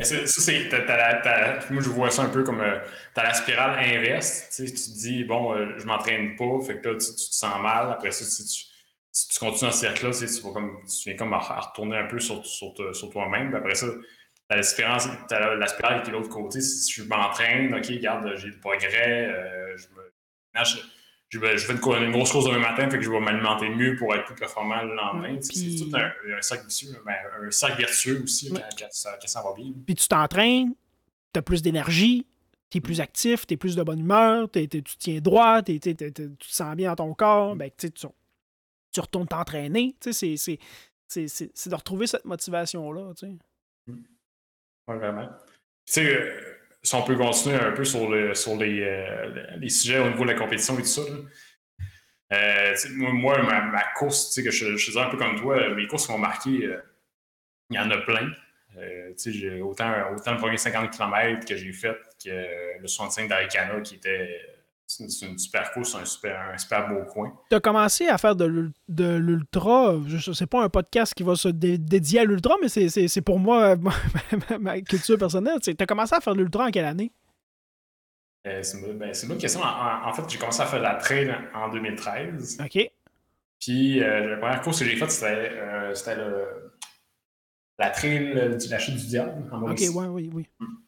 Speaker 1: Ça, c'est, moi, je vois ça un peu comme euh, tu as la spirale inverse. Tu, te dis, bon, euh, je m'entraîne pas, fait que là, tu, te sens mal. Après ça, tu, tu, continues dans ce cercle-là, tu, tu viens comme à, retourner un peu sur, sur, toi-même. Après ça, la différence, t'as la spirale qui est de l'autre côté. Si je m'entraîne, OK, regarde, j'ai le progrès, euh, je, me, je, vais, je, fais une, une, grosse course demain matin, fait que je vais m'alimenter mieux pour être plus performant le lendemain. C'est tout un, un, cercle vicieux, ben, un cercle vertueux aussi quand, ça, va bien.
Speaker 2: Puis tu t'entraînes, tu as plus d'énergie, tu es plus mm. actif, tu es plus de bonne humeur, tu tiens droit, tu te sens bien dans ton corps, mm. ben, tu, tu retournes t'entraîner. C'est de retrouver cette motivation-là.
Speaker 1: Mm. Oui, vraiment. Tu sais, euh, si on peut continuer un peu sur, sur les, euh, les, sujets au niveau de la compétition et tout ça, euh, moi, ma, ma, course, que je, je un peu comme toi, mes courses m'ont marqué, il y en a plein. j'ai autant, autant le premier 50 km que j'ai fait que le 65 d'Aricana qui était c'est une super course, un super, un super beau coin.
Speaker 2: Tu as commencé à faire de l'ultra. C'est pas un podcast qui va se dédier à l'ultra, mais c'est pour moi ma, culture personnelle. Tu as commencé à faire de l'ultra en quelle année?
Speaker 1: Euh, c'est une, ben, bonne question. En, fait, j'ai commencé à faire de la trail en 2013.
Speaker 2: OK.
Speaker 1: Puis euh, la première course que j'ai faite, c'était euh, la trail du la chute du diable
Speaker 2: en OK, oui, oui, oui. Mm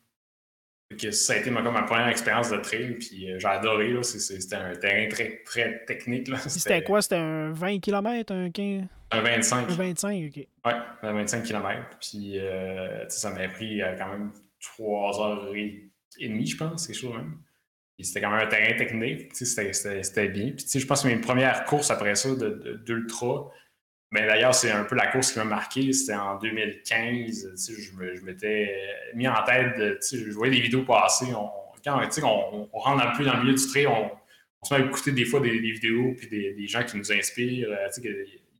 Speaker 1: ça a été ma, ma première expérience de trail, puis euh, j'ai adoré. C'était un terrain très, très technique.
Speaker 2: C'était quoi? C'était un 20 km Un 15
Speaker 1: Un 25.
Speaker 2: Un 25, ok.
Speaker 1: Ouais, un 25 km. Puis euh, ça m'a pris euh, quand même 3 heures et demie, je pense, quelque chose même. C'était quand même un terrain technique, c'était bien. Puis je pense que mes premières courses après ça d'ultra, d'ailleurs, c'est un peu la course qui m'a marqué. C'était en 2015. Je, m'étais mis en tête de. Je voyais des vidéos passer. On, quand on, on, rentre un peu dans le milieu du trail, on, se met à écouter des fois des, vidéos puis des, gens qui nous inspirent. Euh,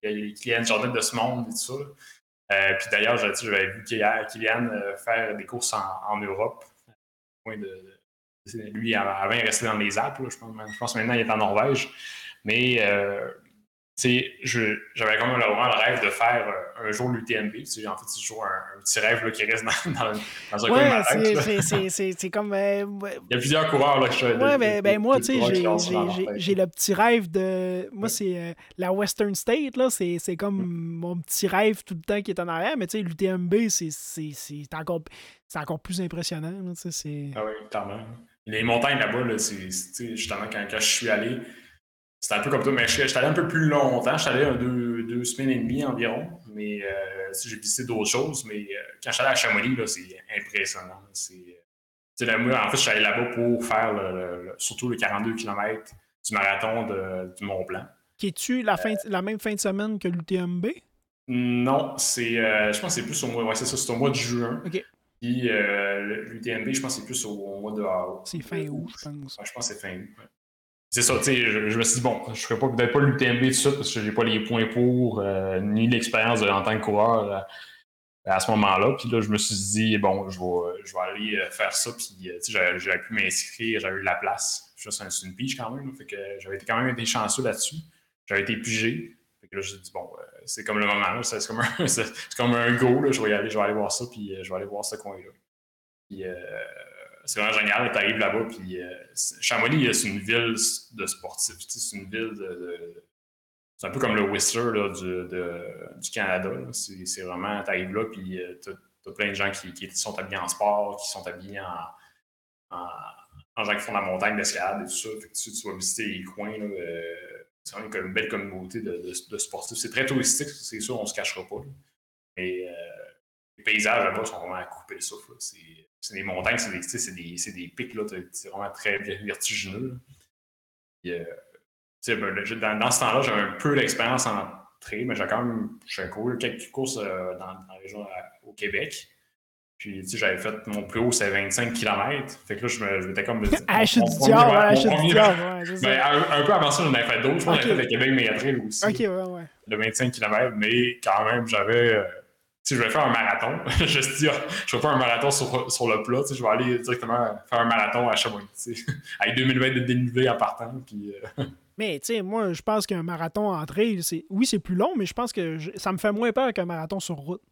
Speaker 1: les Kylian de ce monde et tout ça. Euh, puis d'ailleurs, j'avais vu Kylian euh, faire des courses en, Europe. lui, avant, il restait dans les Alpes. je, pense, je maintenant il est en Norvège. Mais j'avais quand même vraiment le rêve de faire euh, un jour l'UTMB. En fait, c'est toujours un, petit rêve là, qui reste dans, dans, dans un
Speaker 2: ouais, coin de C'est comme. Euh,
Speaker 1: Il y a plusieurs coureurs là, que je
Speaker 2: Ouais, ben, ben moi, tu sais, j'ai le petit rêve de. Moi, c'est euh, la Western State, là. C'est comme mm. mon petit rêve tout le temps qui est en arrière. Mais tu sais, l'UTMB, c'est encore, encore plus impressionnant. Là,
Speaker 1: ah oui, clairement. Les montagnes là-bas, là, c'est justement quand, quand je suis allé. C'était un peu comme toi, mais je, suis allé un peu plus longtemps. Je suis allé deux, deux semaines et demie environ. Mais euh, j'ai visité d'autres choses. Mais euh, quand je suis allé à Chamonix, c'est impressionnant. C'est, en fait, je suis allé là-bas pour faire surtout le 42 km du marathon de, du Mont Blanc.
Speaker 2: Qui es-tu la, fin, la même fin de semaine que l'UTMB?
Speaker 1: Non, c'est, euh, je pense que c'est plus au mois, ouais, c'est ça, c'est au mois de juin.
Speaker 2: OK.
Speaker 1: Puis l'UTMB, je pense que c'est plus au, mois de
Speaker 2: C'est fin août, je pense.
Speaker 1: je pense que c'est fin août c'est ça, tu sais, je, me suis dit, bon, je ne ferai pas peut-être pas l'UTMB tout de suite parce que j'ai pas les points pour, euh, ni l'expérience en tant que coureur euh, à ce moment-là. Puis là, je me suis dit, bon, je vais, je vais aller euh, faire ça. Puis, j'avais pu m'inscrire, j'avais eu la place. C'est une pige quand même. j'avais quand même été chanceux là-dessus. J'avais été pigé. Fait que là, j'ai dit, bon, c'est comme le moment, c'est comme un, comme un go, là, je vais y aller, je vais aller voir ça, puis je vais aller voir ce coin-là. Puis, c'est vraiment génial. Tu arrives là-bas, puis euh, Chamonix, c'est une ville de sportifs. C'est une ville de. c'est un peu comme le Whistler là, du, Canada. C'est vraiment, tu arrives là, puis euh, tu as, plein de gens qui, sont habillés en sport, qui sont habillés en, en, gens qui font la montagne d'escalade et tout ça. Fait que, tu, vas visiter les coins. Euh, c'est vraiment une belle communauté de, de, sportifs. C'est très touristique, c'est sûr, on ne se cachera pas. Mais les paysages là-bas sont vraiment à couper le souffle. C'est des montagnes, c'est des, des, des, pics, c'est vraiment très vertigineux. Euh, ben, dans, ce temps-là, j'ai un peu d'expérience en trail, mais j'ai quand même j'ai couru quelques courses euh, dans, la région au Québec. Puis, j'avais fait mon plus haut, c'est 25 km. Fait que là, je m'étais comme.
Speaker 2: Ah, je suis du diable, je suis du diable,
Speaker 1: ben, un, peu avant ça, j'en avais fait d'autres. Je pense que j'avais fait le Québec Mégatrail aussi.
Speaker 2: Ok, ouais, ouais.
Speaker 1: De 25 km, mais quand même, j'avais. Euh, si je vais faire un marathon, je vais dire, je vais faire un marathon sur, sur le plat, je vais aller directement faire un marathon à Chamonix, avec 2000 mètres de dénivelé en partant. Puis, euh,
Speaker 2: Mais tu sais, moi, je pense qu'un marathon en trail, c'est oui, c'est plus long, mais je pense que ça me fait moins peur qu'un marathon sur route.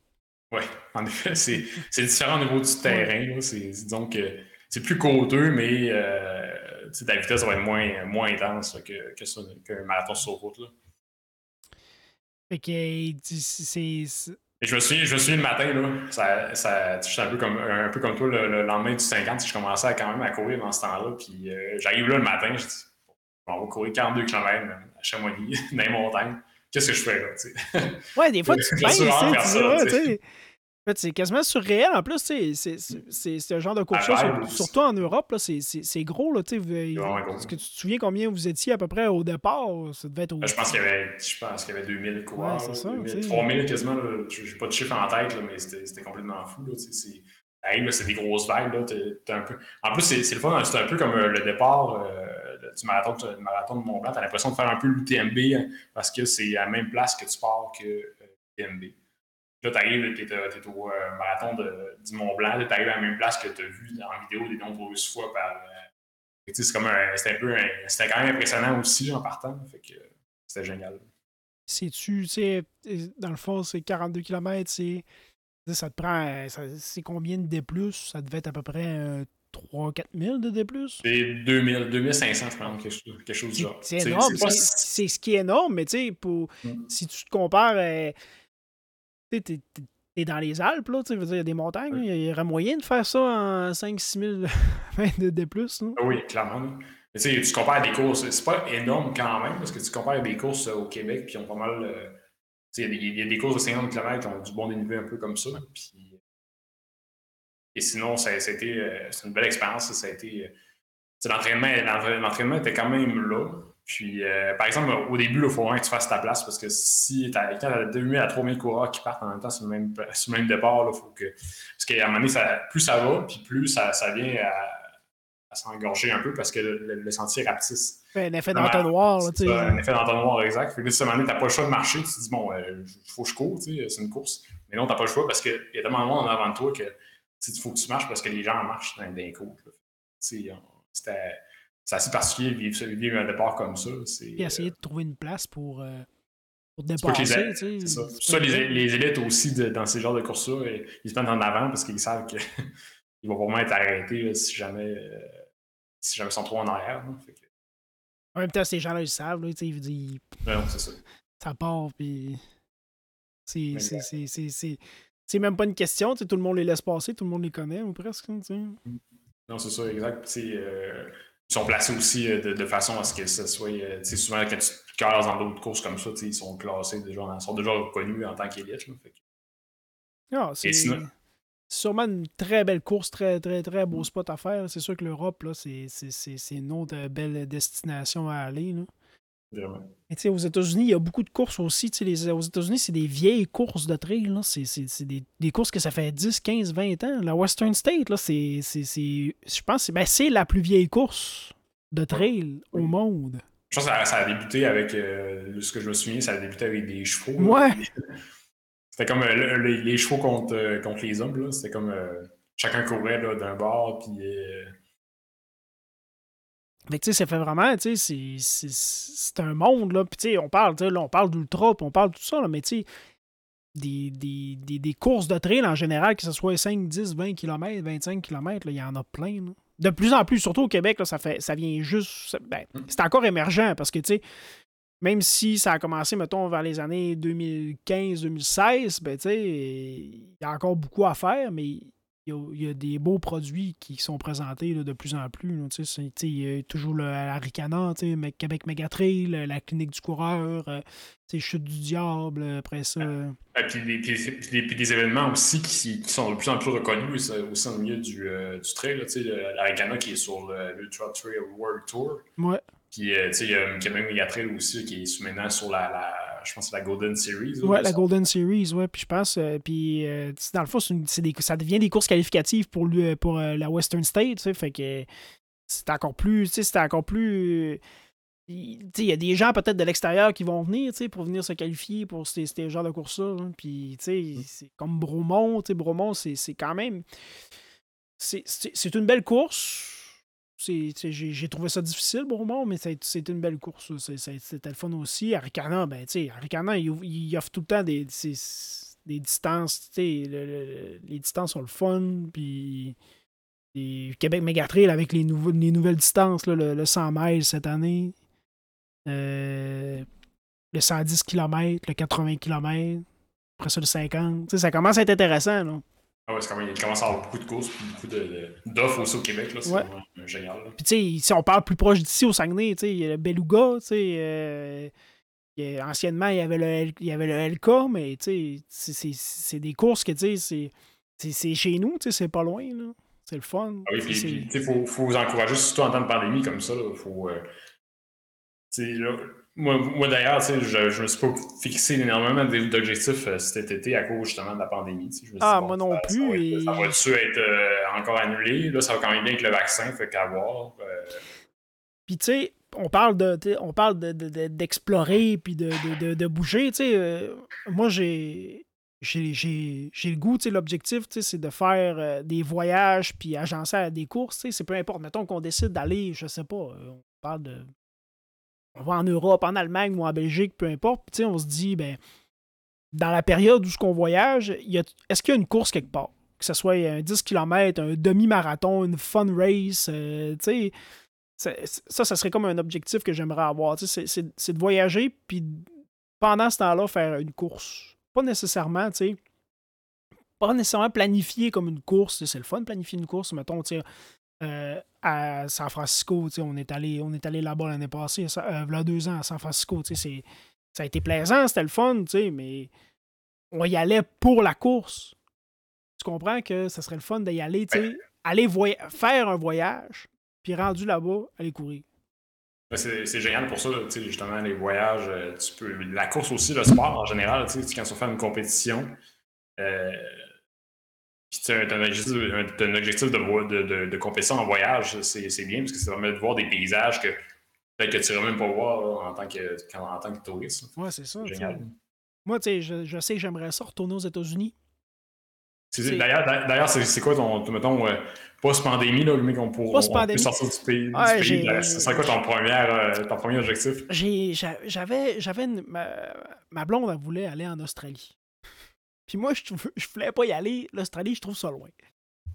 Speaker 1: Oui, en effet, c'est différent au niveau du terrain. Disons que c'est plus côteux, mais euh, ta vitesse va être moins, moins intense qu'un que, marathon sur route. Là.
Speaker 2: Fait que c'est
Speaker 1: je me souviens, je me souviens le matin, là, ça, ça, un, peu comme, un peu comme toi, le, lendemain du 50, je commençais à, quand même à courir dans ce temps-là. Puis euh, j'arrive là le matin, je dis, on va courir 42 km à Chamonix, dans les montagnes. Qu'est-ce que je fais là?
Speaker 2: Ouais, des fois, tu te tu fait, c'est quasiment surréel. En plus, c'est ce genre de course surtout en Europe, c'est gros. Là, Est-ce que tu te souviens combien vous étiez à peu près au départ? Ça devait être
Speaker 1: ben, Je pense qu'il y y avait 2000 coureurs. Ouais, ça, 3000 quasiment. Je n'ai pas de chiffre en tête, là, mais c'était complètement fou. C'est des grosses vagues. Là, un peu... En plus, c'est le fun. C'est un peu comme euh, le départ euh, du marathon, de, marathon de Mont-Blanc. Tu as l'impression de faire un peu l'UTMB hein, parce que c'est à la même place que tu pars que l'UTMB. Euh, Là, tu arrives, tu es, au euh, marathon de, du Mont Blanc, tu arrives à la même place que tu as vu en vidéo des nombreuses fois par. Euh, c'est comme c'était un peu c'était quand même impressionnant aussi en partant. Fait que c'était génial.
Speaker 2: C'est-tu, tu sais, dans le fond, c'est 42 km, c'est. Ça te prend. C'est combien de D? Ça devait être à peu près 3-4 000 de D?
Speaker 1: C'est 2000, 2500, je pense, quelque, chose du genre.
Speaker 2: C'est énorme. C'est ce qui est énorme, mais tu sais, mm. si tu te compares. Euh, tu es, dans les Alpes, là, tu il y a des montagnes, il y aurait moyen de faire ça en 5-6 000 de, de plus.
Speaker 1: Ah oui, clairement. Mais tu compares des courses, c'est pas énorme quand même, parce que tu compares des courses au Québec, puis ont pas mal. Euh, il y, a des courses de 50 km qui ont du bon dénivelé un peu comme ça. Puis, et sinon, ça, a été, euh, c'est une belle expérience. Ça a été, euh, l'entraînement était quand même là. Puis, euh, par exemple, au début, il faut vraiment que tu fasses ta place parce que si tu as, as 2000 à 3000 coureurs qui partent en même temps sur le même, sur le même départ, là, faut que, parce qu'à un moment donné, ça, plus ça va, puis plus ça, ça vient à, s'engorger un peu parce que le, sentier rapetisse.
Speaker 2: un effet d'entonnoir.
Speaker 1: Un effet d'entonnoir, exact. Fait que si à un moment t'as pas le choix de marcher, tu te dis, bon, il euh, faut que je cours, c'est une course. Mais non, t'as pas le choix parce qu'il y a tellement de monde en avant de toi que il faut que tu marches parce que les gens marchent dans, les cours. C'est assez particulier de vivre, vivre, un départ comme ça.
Speaker 2: Et essayer de trouver une place pour. Euh, pour dépasser,
Speaker 1: c'est ça. ça les, les, élites aussi, dans ces genres de courses-là, ils se mettent en avant parce qu'ils savent qu'ils vont vraiment être arrêtés si jamais si jamais ils sont trop en arrière.
Speaker 2: En même temps, ces gens-là, ils savent, là, ils disent.
Speaker 1: Non, c'est ça.
Speaker 2: Ça part, puis. C'est. C'est même pas une question, tout le monde les laisse passer, tout le monde les connaît, ou presque. T'sais.
Speaker 1: Non, c'est ça, exact. Euh, sont placés aussi euh, de, de, façon à ce que ce soit. Euh, souvent, quand tu casses dans d'autres courses comme ça, ils sont classés déjà, ils sont déjà reconnus en tant qu'élite.
Speaker 2: Ah, c'est sûrement une très belle course, très, très, très beau spot à faire. C'est sûr que l'Europe, c'est une autre belle destination à aller. Là.
Speaker 1: Vraiment.
Speaker 2: Et aux États-Unis, il y a beaucoup de courses aussi. Les, aux États-Unis, c'est des vieilles courses de trail. C'est des, des, courses que ça fait 10, 15, 20 ans. La Western State, c'est, je pense que ben, c'est la plus vieille course de trail au monde.
Speaker 1: Je pense que ça, a débuté avec, euh, ce que je me souviens, ça a débuté avec des chevaux.
Speaker 2: Ouais.
Speaker 1: C'était comme euh, les, chevaux contre, euh, contre les hommes. C'était comme euh, chacun courait d'un bord. Puis,
Speaker 2: Fait tu sais, ça fait vraiment, tu sais, c'est un monde, là. Puis, tu sais, on parle, là, on parle d'ultra, on parle de tout ça, là, mais tu sais, des, des, des, des, courses de trail en général, que ce soit 5, 10, 20 km, 25 km, il y en a plein, De plus en plus, surtout au Québec, là, ça, fait, ça vient juste. Ben, mm. c'est encore émergent parce que, tu sais, même si ça a commencé, mettons, vers les années 2015-2016, ben, il y a encore beaucoup à faire, mais il y, a, des beaux produits qui sont présentés de plus en plus. Il y a toujours le, Québec Megatrail, la clinique du coureur, euh, Chute du diable, après ça.
Speaker 1: Et puis, des événements aussi qui, sont de plus en plus reconnus aussi au milieu du, euh, du trail. la Ricana qui est sur l'Ultra Trail World Tour.
Speaker 2: Ouais.
Speaker 1: Puis, euh, il y a Québec Megatrail aussi qui est maintenant sur la, la je pense, la Golden Series.
Speaker 2: Ouais, la Golden Series, ouais. Puis, je pense, euh, puis, euh, dans le fond, des, ça devient des courses qualificatives pour, lui, pour la Western State, tu sais. Fait que c'est encore plus, tu sais, c'est encore plus. Il y a des gens peut-être de l'extérieur qui vont venir pour venir se qualifier pour ces, ces genres de courses-là. Hein. Puis, mm. c'est comme Bromont. Bromont, c'est quand même. C'est une belle course j'ai trouvé ça difficile, bon, mais c'était une belle course. C'était le fun aussi. Aricana, ben, tu Aricana, il, offre tout le temps des, des distances. les distances sont le fun. Puis Québec Megatrail avec les, les nouvelles distances, le, 100 miles cette année. Euh, le 110 km, le 80 km, après ça le 50. ça commence à être intéressant.
Speaker 1: Ah ouais, c'est il commence à avoir beaucoup de courses et beaucoup d'offres aussi au Québec. C'est vraiment génial.
Speaker 2: Puis tu sais, si on parle plus proche d'ici au Saguenay, il y a le Beluga, tu sais. Euh, anciennement, il y avait le, il y avait le LK, mais c'est des courses que c'est chez nous, c'est pas loin. C'est le fun.
Speaker 1: Ah oui, puis il faut, faut vous encourager, surtout en temps de pandémie comme ça. Là, faut, euh, là, moi, moi d'ailleurs, je ne me suis pas fixé énormément d'objectifs euh, cet été à cause justement de la pandémie.
Speaker 2: ah, moi non plus.
Speaker 1: Ça va-tu être euh, encore annulé? Là, ça va quand même bien avec le vaccin, fait qu'à voir. Euh.
Speaker 2: Puis tu sais, on parle de on parle d'explorer de, puis de, de, bouger. moi j'ai j'ai le goût, l'objectif, c'est de faire des voyages puis agencer à des courses. C'est peu importe. Mettons qu'on décide d'aller, je sais pas, on parle de on va en Europe, en Allemagne ou en Belgique, peu importe. Puis, on se dit, ben, dans la période où ce qu'on voyage, est-ce qu'il y a une course quelque part? Que ce soit un 10 km, un demi-marathon, une fun race, euh, tu sais, ça, ça serait comme un objectif que j'aimerais avoir. C'est de voyager, puis pendant ce temps-là, faire une course. Pas nécessairement, tu sais, pas nécessairement planifier comme une course. C'est le fun de planifier une course. Mettons, euh, à San Francisco. On est allé, on est allé là-bas l'année passée, euh, il y a deux ans à San Francisco. Ça a été plaisant, c'était le fun, mais on y allait pour la course. Tu comprends que ça serait le fun d'y aller, aller faire un voyage, puis rendu là-bas, aller courir.
Speaker 1: C'est génial pour ça, justement, les voyages. Euh, tu peux, la course aussi, le sport en général, quand tu fais une compétition, euh, puis tu un, objectif, de, de, de, compétition en voyage, c'est bien parce que ça permet de voir des paysages que peut-être que tu irais même pas voir en, tant que, en, tant que touriste.
Speaker 2: Ouais, c'est ça. Génial. Moi, tu sais, je, je, sais que j'aimerais ça retourner aux États-unis.
Speaker 1: D'ailleurs, c'est quoi ton, mettons, euh, post-pandémie, là, le qu'on pourra sortir du pays? Ouais, du pays c'est quoi ton, euh, ton premier objectif?
Speaker 2: J'avais, j'avais ma, ma, blonde, elle voulait aller en Australie. Puis moi, je, je voulais pas y aller. L'Australie, je trouve ça loin.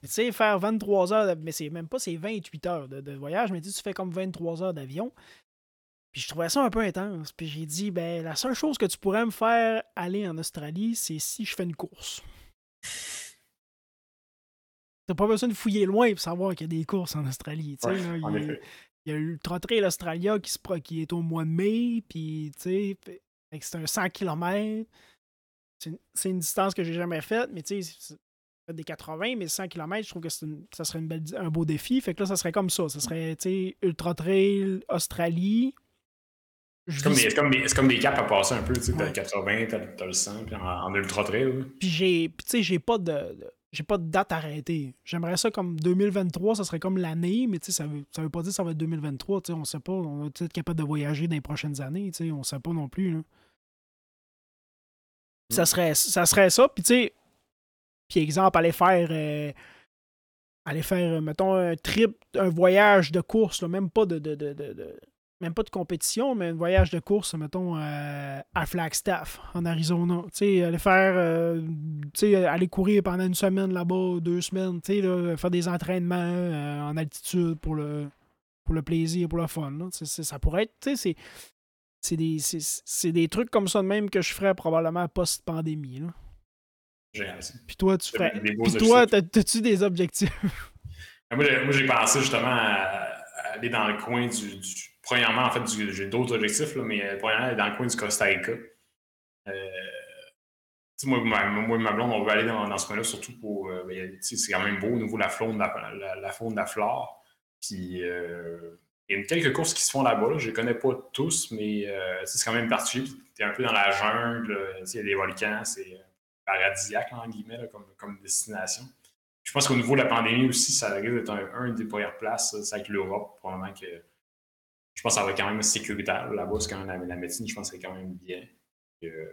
Speaker 2: Tu sais, faire 23 heures, mais c'est même pas, c'est 28 heures de, voyage, mais tu fais comme 23 heures d'avion. Puis je trouvais ça un peu intense. Puis j'ai dit, ben, la seule chose que tu pourrais me faire aller en Australie, c'est si je fais une course. T'as pas besoin de fouiller loin pour savoir qu'il y a des courses en Australie. il, y a, le Trail Australia qui, se, qui est au mois de mai, puis c'est un 100 km. C'est une, distance que j'ai jamais faite, mais tu sais, des 80, mais 100 km, je trouve que ça serait une belle, un beau défi. Fait que là, ça serait comme ça. Ça serait, Ultra Trail Australie.
Speaker 1: C'est comme, comme, comme, des caps à passer un peu, tu sais, t'as 80, t'as le 100, puis en, Ultra Trail.
Speaker 2: Puis j'ai, tu sais, j'ai pas de j'ai pas de date arrêtée. J'aimerais ça comme 2023, ça serait comme l'année, mais ça veut, ça veut pas dire que ça va être 2023. On sait pas. On va peut-être capable de voyager dans les prochaines années. On sait pas non plus. Ça, mm. serait, ça serait ça. Puis, tu sais, puis exemple, aller faire. Euh, aller faire, mettons, un trip, un voyage de course, même pas de, de, de même pas de compétition, mais un voyage de course, mettons, euh, à Flagstaff, en Arizona. Tu sais, aller faire, euh, tu sais, aller courir pendant une semaine là-bas, deux semaines, tu sais, faire des entraînements euh, en altitude pour le, pour le plaisir, pour le fun. Là. ça pourrait être, tu sais, c'est des, des trucs comme ça de même que je ferais probablement post-pandémie. Puis toi, tu ferais. Puis toi, as-tu des objectifs?
Speaker 1: moi, j'ai pensé justement à, aller dans le coin du premièrement, en fait, j'ai d'autres objectifs, là, mais euh, premièrement, dans le coin du Costa Rica. Euh, moi, ma, moi, ma blonde, on veut aller dans, dans ce coin-là, surtout pour. Euh, ben, c'est quand même beau au niveau de la faune, de la, la, faune, la flore. Puis, euh, il y a quelques courses qui se font là-bas. Je ne les connais pas tous, mais c'est quand même particulier. Tu es un peu dans la jungle, il y a des volcans, c'est paradisiaque, en guillemets, comme, comme destination. Je pense qu'au niveau de la pandémie aussi, ça risque d'être un, un, des premières places. Avec l'Europe, probablement que je pense que ça va être quand même sécuritaire. Là-bas, c'est quand même la, médecine, je pense que c'est quand même bien. Euh,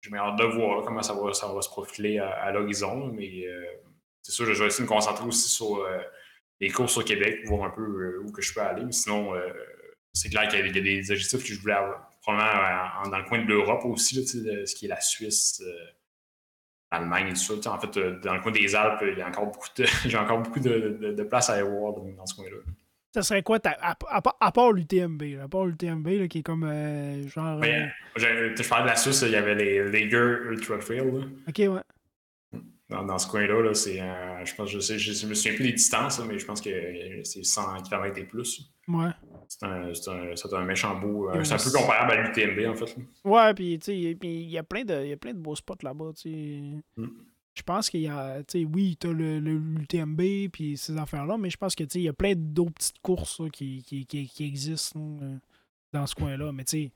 Speaker 1: j'ai hâte de voir comment ça va, ça va se profiler à, l'horizon, mais euh, c'est sûr, je vais essayer de me concentrer aussi sur euh, les courses au Québec, voir un peu où que je peux aller. Mais sinon, c'est clair qu'il y, a des objectifs que je voulais avoir, probablement dans le coin de l'Europe aussi, ce qui est la Suisse. l'Allemagne et tout ça. En fait, dans le coin des Alpes, il y a encore beaucoup de, j'ai encore beaucoup de, de, place à aller voir dans ce coin-là.
Speaker 2: Ça serait quoi, à, à, part l'UTMB, à part l'UTMB qui est comme euh, genre.
Speaker 1: Ben, je, parlais de la Suisse, il y avait les Lager Ultra Trail.
Speaker 2: Ok, ouais.
Speaker 1: Dans, dans ce coin-là, -là, c'est, je pense, je, sais, je, me souviens plus des distances, mais je pense que c'est 100 km et plus.
Speaker 2: Ouais.
Speaker 1: C'est un, un, un, méchant beau. Euh, c'est un peu comparable à l'UTMB, en fait.
Speaker 2: Ouais, puis il y, a plein de, y a plein de beaux spots là-bas. tu sais. Mm je pense qu'il y a, tu sais, oui, tu as le, l'UTMB puis ces affaires-là, mais je pense que, tu sais, il y a plein d'autres petites courses qui, qui, qui, existent euh, dans ce coin-là. Mais, tu sais,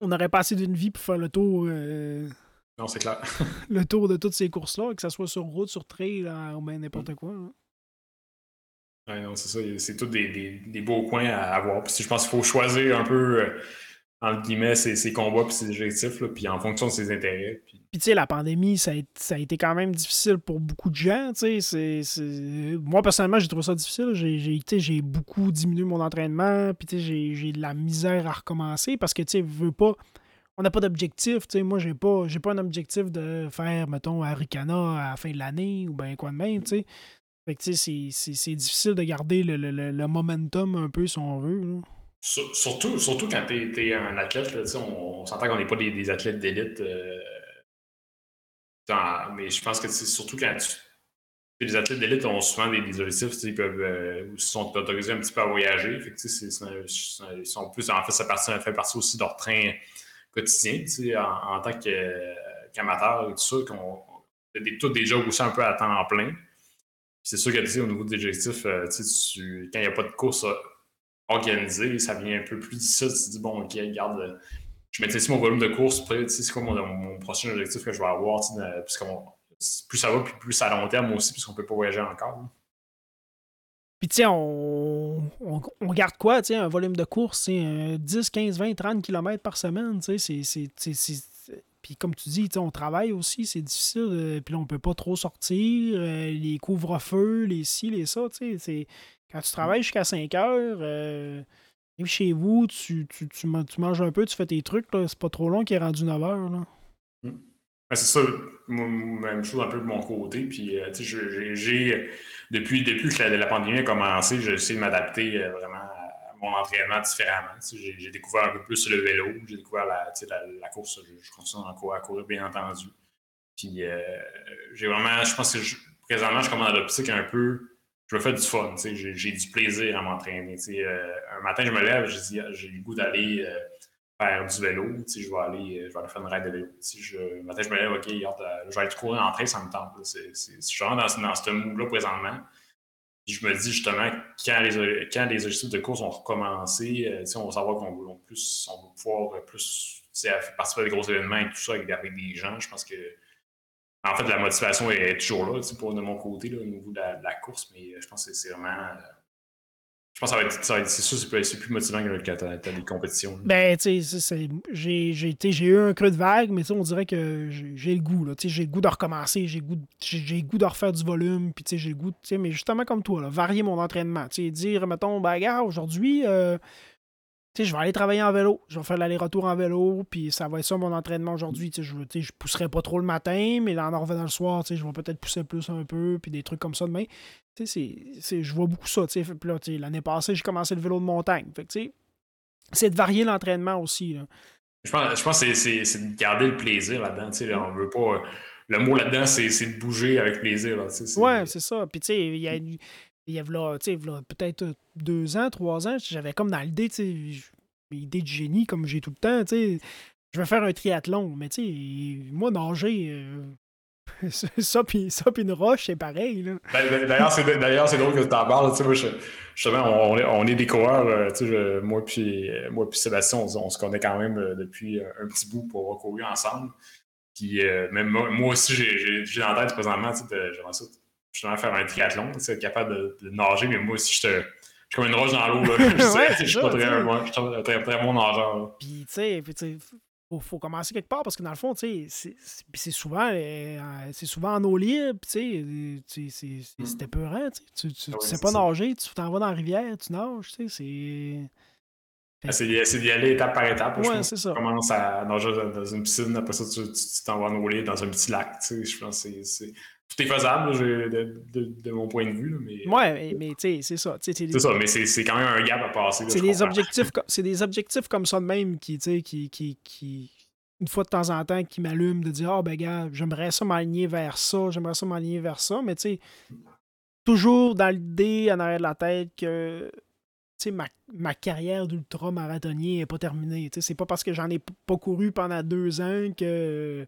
Speaker 2: on aurait passé d'une vie pour faire le tour. Euh,
Speaker 1: non, c'est clair.
Speaker 2: le tour de toutes ces courses-là, que ce soit sur route, sur trail, ou bien n'importe quoi.
Speaker 1: Ouais, non, c'est ça. C'est tous des, des, des, beaux coins à avoir. Puis je pense qu'il faut choisir un peu. Euh, entre guillemets, ses, combats puis ses objectifs, puis en fonction de ses intérêts.
Speaker 2: Puis, tu sais, la pandémie, ça a, été quand même difficile pour beaucoup de gens, tu sais. Moi, personnellement, j'ai trouvé ça difficile. J'ai beaucoup diminué mon entraînement, puis tu sais, j'ai de la misère à recommencer parce que, tu sais, veux pas... On n'a pas d'objectif, tu sais. Moi, j'ai pas, pas un objectif de faire, mettons, Aricana à la fin de l'année ou ben quoi de même, tu sais. Fait que, c'est difficile de garder le, le, momentum un peu, si on veut,
Speaker 1: Surtout, surtout quand tu es, un athlète, on, on s'entend qu'on n'est pas des, athlètes d'élite. Euh, mais je pense que c'est surtout quand tu, les athlètes d'élite ont souvent des, des objectifs, ils peuvent euh, sont autorisés un petit peu à voyager. Ils sont plus, en fait, ça, fait partie aussi de leur train quotidien en, en, tant qu'amateur et tout ça, qu'on a tous déjà aussi un peu à temps plein. C'est sûr que au niveau des objectifs, euh, tu, quand il n'y a pas de course organisé, ça devient un peu plus difficile. Tu te dis, bon, ok, regarde, je mets ici mon volume de course, c'est quoi mon, prochain objectif que je vais avoir, plus ça va, plus, plus à long terme aussi, puisqu'on ne peut pas voyager encore.
Speaker 2: Puis, tu sais, on, garde quoi, un volume de course, c'est 10, 15, 20, 30 km par semaine. Puis, comme tu dis, on travaille aussi, c'est difficile. Euh, puis là, on peut pas trop sortir. Euh, les couvre-feux, les ci, les ça, tu sais. Quand tu travailles jusqu'à 5 heures, euh, chez vous, tu, tu, tu, manges un peu, tu fais tes trucs, c'est pas trop long qu'il est rendu 9 heures, là.
Speaker 1: Mmh. c'est ça, même chose un peu de mon côté. Puis, sais, j'ai depuis, depuis que la, pandémie a commencé, j'ai essayé de m'adapter euh, vraiment à mon entraînement différemment. J'ai découvert un peu plus le vélo, j'ai découvert la, la, course, je, continue à courir, bien entendu. Puis euh, j'ai vraiment, je pense que présentement, je commence à l'optique un peu, je veux faire du fun, j'ai du plaisir à m'entraîner. Euh, un matin, je me lève, j'ai le goût d'aller faire du vélo, je vais aller, je vais aller faire une ride de vélo. Je, matin, je me lève, OK, je vais aller courir en train, ça me tente. C'est, je suis vraiment dans, dans ce mood-là présentement. Je me dis justement, quand les, quand les objectifs de course ont recommencé, euh, on va savoir qu'on va, plus, on va pouvoir plus participer à des gros événements et tout ça avec, des gens. Je pense que, en fait, la motivation est toujours là, pour de mon côté, là, au niveau de la, de la, course, mais je pense que c'est vraiment je pense que ça va être, c'est sûr, c'est plus, motivant que quand t'as, des compétitions.
Speaker 2: Ben, tu sais, j'ai, j'ai, eu un creux de vague, mais on dirait que j'ai, le goût, là. J'ai le goût de recommencer, j'ai le goût, j'ai, goût de refaire du volume, puis j'ai le goût, mais justement comme toi, là, varier mon entraînement. Tu dire, mettons, ben, gars, aujourd'hui, euh, je vais aller travailler en vélo, je vais faire l'aller-retour en vélo, puis ça va être ça mon entraînement aujourd'hui. Je ne je pousserai pas trop le matin, mais en revenant le soir, je vais peut-être pousser plus un peu, puis des trucs comme ça demain. C'est, je vois beaucoup ça. l'année passée, j'ai commencé le vélo de montagne. c'est de varier l'entraînement aussi.
Speaker 1: Je pense, je pense que c'est, de garder le plaisir là-dedans. on veut pas. Le mot là-dedans, c'est, de bouger avec plaisir. Là,
Speaker 2: ouais, c'est ça. Puis tu sais, il y a il y a peut-être euh, deux ans, trois ans, j'avais comme dans l'idée, tu sais, idée de génie comme j'ai tout le temps, tu sais, je vais faire un triathlon, mais tu sais, moi, nager, euh, ça puis ça une roche, c'est pareil.
Speaker 1: Ben, ben, d'ailleurs, c'est, drôle que tu en parles. Tu sais, justement, on, est, on est des coureurs. Euh, tu sais, moi puis moi Sébastien, on, se connaît quand même depuis un petit bout pour avoir couru ensemble. Puis même moi, aussi, j'ai, j'ai, en tête présentement, tu sais, j'aimerais ça justement faire un triathlon, être capable de, nager, mais moi aussi, je suis comme une roche dans l'eau. je suis pas très, très, très, bon nageur.
Speaker 2: Puis, tu sais, faut, faut commencer quelque part parce que dans le fond, tu sais, c'est souvent, euh, c'est souvent en eau libre, tu sais, c'est épeurant, tu, tu, ah sais pas nager, tu t'en vas dans la rivière, tu nages, tu sais, c'est...
Speaker 1: Ah, c'est d'y aller étape par étape.
Speaker 2: Ouais, c'est ça.
Speaker 1: Tu commences à nager dans une piscine, après ça, tu t'en vas en eau libre dans un petit lac, tu sais, je pense que c'est tout est faisable de, mon point de vue. mais...
Speaker 2: Ouais, mais, tu sais, c'est ça.
Speaker 1: C'est ça, mais c'est quand même un gap à passer.
Speaker 2: C'est des, objectifs, des objectifs comme ça de même qui, qui, qui, qui, une fois de temps en temps, qui m'allument de dire Ah, oh, ben, gars, j'aimerais ça m'aligner vers ça, j'aimerais ça m'aligner vers ça. Mais, tu sais, toujours dans l'idée en arrière de la tête que ma, ma carrière d'ultra-marathonnier n'est pas terminée. C'est pas parce que j'en ai pas couru pendant deux ans que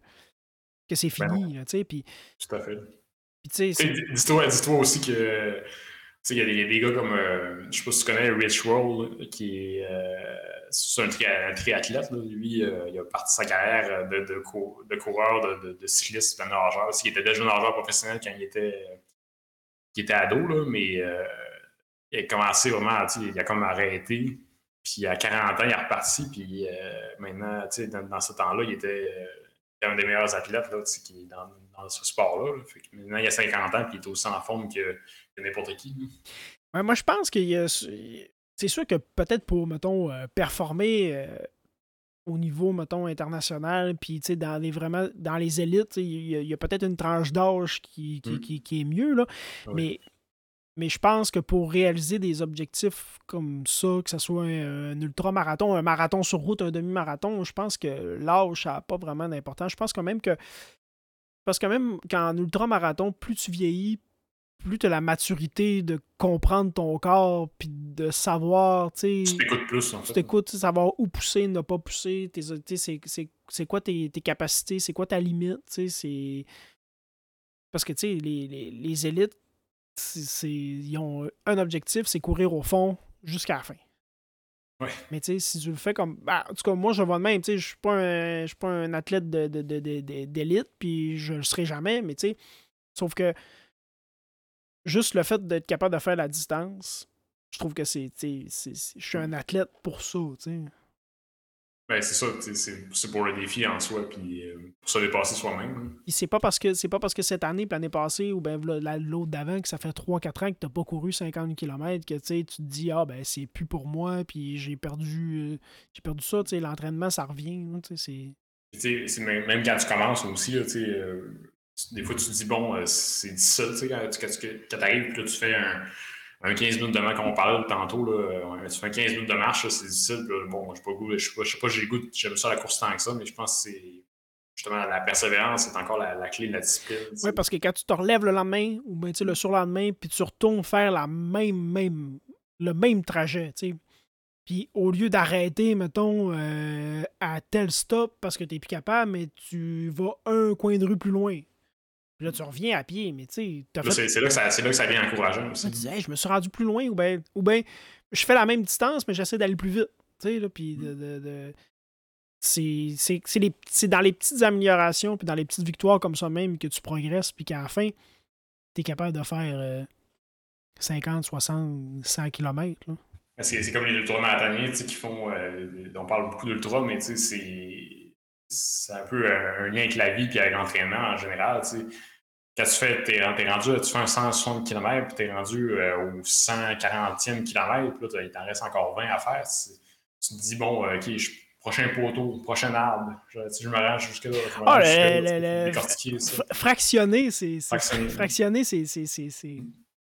Speaker 2: que c'est ben fini. tu sais, puis,
Speaker 1: Tout à fait. Dis-toi dis aussi que il y a des, des, gars comme, euh, je sais pas si tu connais Rich Roll, qui est, euh, un, triathlète. Lui, euh, il a parti sa carrière de, de, de coureur, de, de, cycliste, de nageur. Il était déjà nageur professionnel quand il était, il était ado, là, mais il a commencé vraiment, il a comme arrêté. Puis à 40 ans, il est reparti. Puis maintenant, dans, dans ce temps-là, il était un des meilleurs athlètes là, qui est dans, dans ce sport-là. Maintenant, il a 50 ans et il est aussi en forme que, n'importe qui.
Speaker 2: moi, je pense que c'est sûr que peut-être pour, mettons, euh, performer euh, au niveau, mettons, international, puis dans les vraiment dans les élites, il y a, peut-être une tranche d'âge qui, qui, qui, est mieux. Là. Mais mais je pense que pour réaliser des objectifs comme ça, que ce soit un, ultra-marathon, un marathon sur route, un demi-marathon, je pense que l'âge, ça n'a pas vraiment d'importance. Je pense quand même que. Parce que même qu'en ultra-marathon, plus tu vieillis, plus tu as la maturité de comprendre ton corps, puis de savoir, tu
Speaker 1: sais... Tu t'écoutes plus, en fait.
Speaker 2: Tu t'écoutes, savoir où pousser, ne pas pousser, c'est quoi tes, capacités, c'est quoi ta limite, tu sais, c'est... Parce que, tu sais, les, les, les élites, ils ont un objectif, c'est courir au fond jusqu'à la fin. Mais tu sais, si tu le fais comme. Ben, en tout cas, moi, je vois de même. Je ne suis pas un athlète d'élite, de, de, puis je le serai jamais. Mais tu sais, sauf que juste le fait d'être capable de faire la distance, je trouve que c'est. Je suis un athlète pour ça, tu sais.
Speaker 1: Ben, c'est ça, c'est pour le défi en soi, puis euh, pour se dépasser soi-même. Hein.
Speaker 2: c'est pas parce que c'est pas parce que cette année, puis l'année passée, ou ben l'autre d'avant, que ça fait 3-4 ans que t'as pas couru 50 km, que tu te dis ah ben c'est plus pour moi, puis j'ai perdu euh, j'ai perdu ça, tu sais, l'entraînement, ça revient. c'est.
Speaker 1: Même quand tu commences aussi, là, euh, des fois tu te dis bon, c'est ça, tu sais, quand, tu arrives, puis là, tu fais un un 15 minutes de marche, comme on parlait tantôt, là, tu fais 15 minutes de marche, c'est difficile. bon, je ne sais pas, pas, j'ai goût, j'aime ça la course tant que ça, mais je pense que c'est justement la persévérance, c'est encore la, clé de la discipline.
Speaker 2: Oui, parce que quand tu te relèves le lendemain ou ben, le surlendemain, puis tu retournes faire la même, même, le même trajet, tu sais. Puis au lieu d'arrêter, mettons, euh, à tel stop parce que tu n'es plus capable, mais tu vas un coin de rue plus loin. Puis là, tu reviens à pied, mais tu
Speaker 1: sais. C'est là, que ça, là que ça devient encourageant aussi.
Speaker 2: Tu disais, je me suis rendu plus loin, ou bien ou ben, je fais la même distance, mais j'essaie d'aller plus vite. Tu sais, là, puis de, de, de... c'est dans les petites améliorations, puis dans les petites victoires comme ça même que tu progresses, puis qu'à la fin, tu es capable de faire 50, 60, 100 km.
Speaker 1: C'est comme les ultramarathoniens qui font. Euh, on parle beaucoup d'ultra, mais c'est c'est un peu un, lien avec la vie et avec l'entraînement en général. Tu Quand tu fais, t'es, es rendu, tu fais un 160 km, puis tu es rendu euh, au 140e kilomètre, puis là, il t'en reste encore 20 à faire. Tu te dis, bon, euh, OK, prochain poteau, prochain arbre. Je, je me range jusque-là.
Speaker 2: Ah, le, fractionner, c'est. Fractionner, c'est.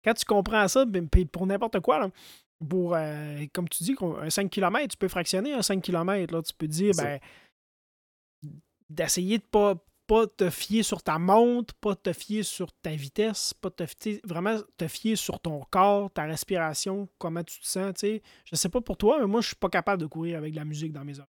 Speaker 2: Quand tu comprends ça, ben, pour n'importe quoi, là, pour, euh, comme tu dis, un 5 km, tu peux fractionner un 5 km. Là, tu peux dire, ben, d'essayer de pas pas te fier sur ta montre, pas te fier sur ta vitesse, pas te fier, vraiment te fier sur ton corps, ta respiration, comment tu te sens, tu sais. Je sais pas pour toi, mais moi, je suis pas capable de courir avec de la musique dans mes oreilles.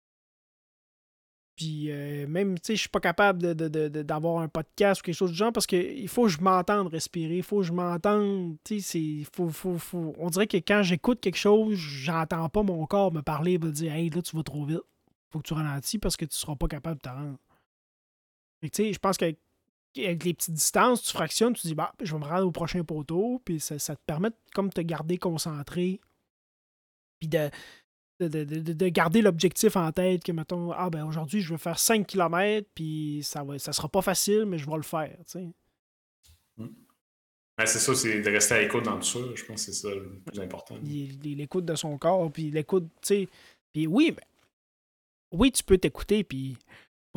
Speaker 2: Puis euh, même, tu sais, je suis pas capable d'avoir un podcast ou quelque chose du genre parce qu'il faut que je m'entende respirer, il faut que je m'entende, tu sais, faut, faut, faut, on dirait que quand j'écoute quelque chose, j'entends pas mon corps me parler, me dire « Hey, là, tu vas trop vite. Faut que tu ralentis parce que tu seras pas capable de te rendre. » je pense qu'avec les petites distances, tu fractionnes, tu dis, bah, je vais me rendre au prochain poteau, puis ça, te permet de comme te garder concentré, puis de, de, garder l'objectif en tête que, mettons, ah ben aujourd'hui, je vais faire 5 km, puis ça va, ça sera pas facile, mais je vais le faire, tu
Speaker 1: mmh. c'est ça, c'est de rester à l'écoute dans tout ça. Je pense que c'est ça le plus important.
Speaker 2: L'écoute de son corps, puis l'écoute, tu sais. Puis oui, ben, oui, tu peux t'écouter, puis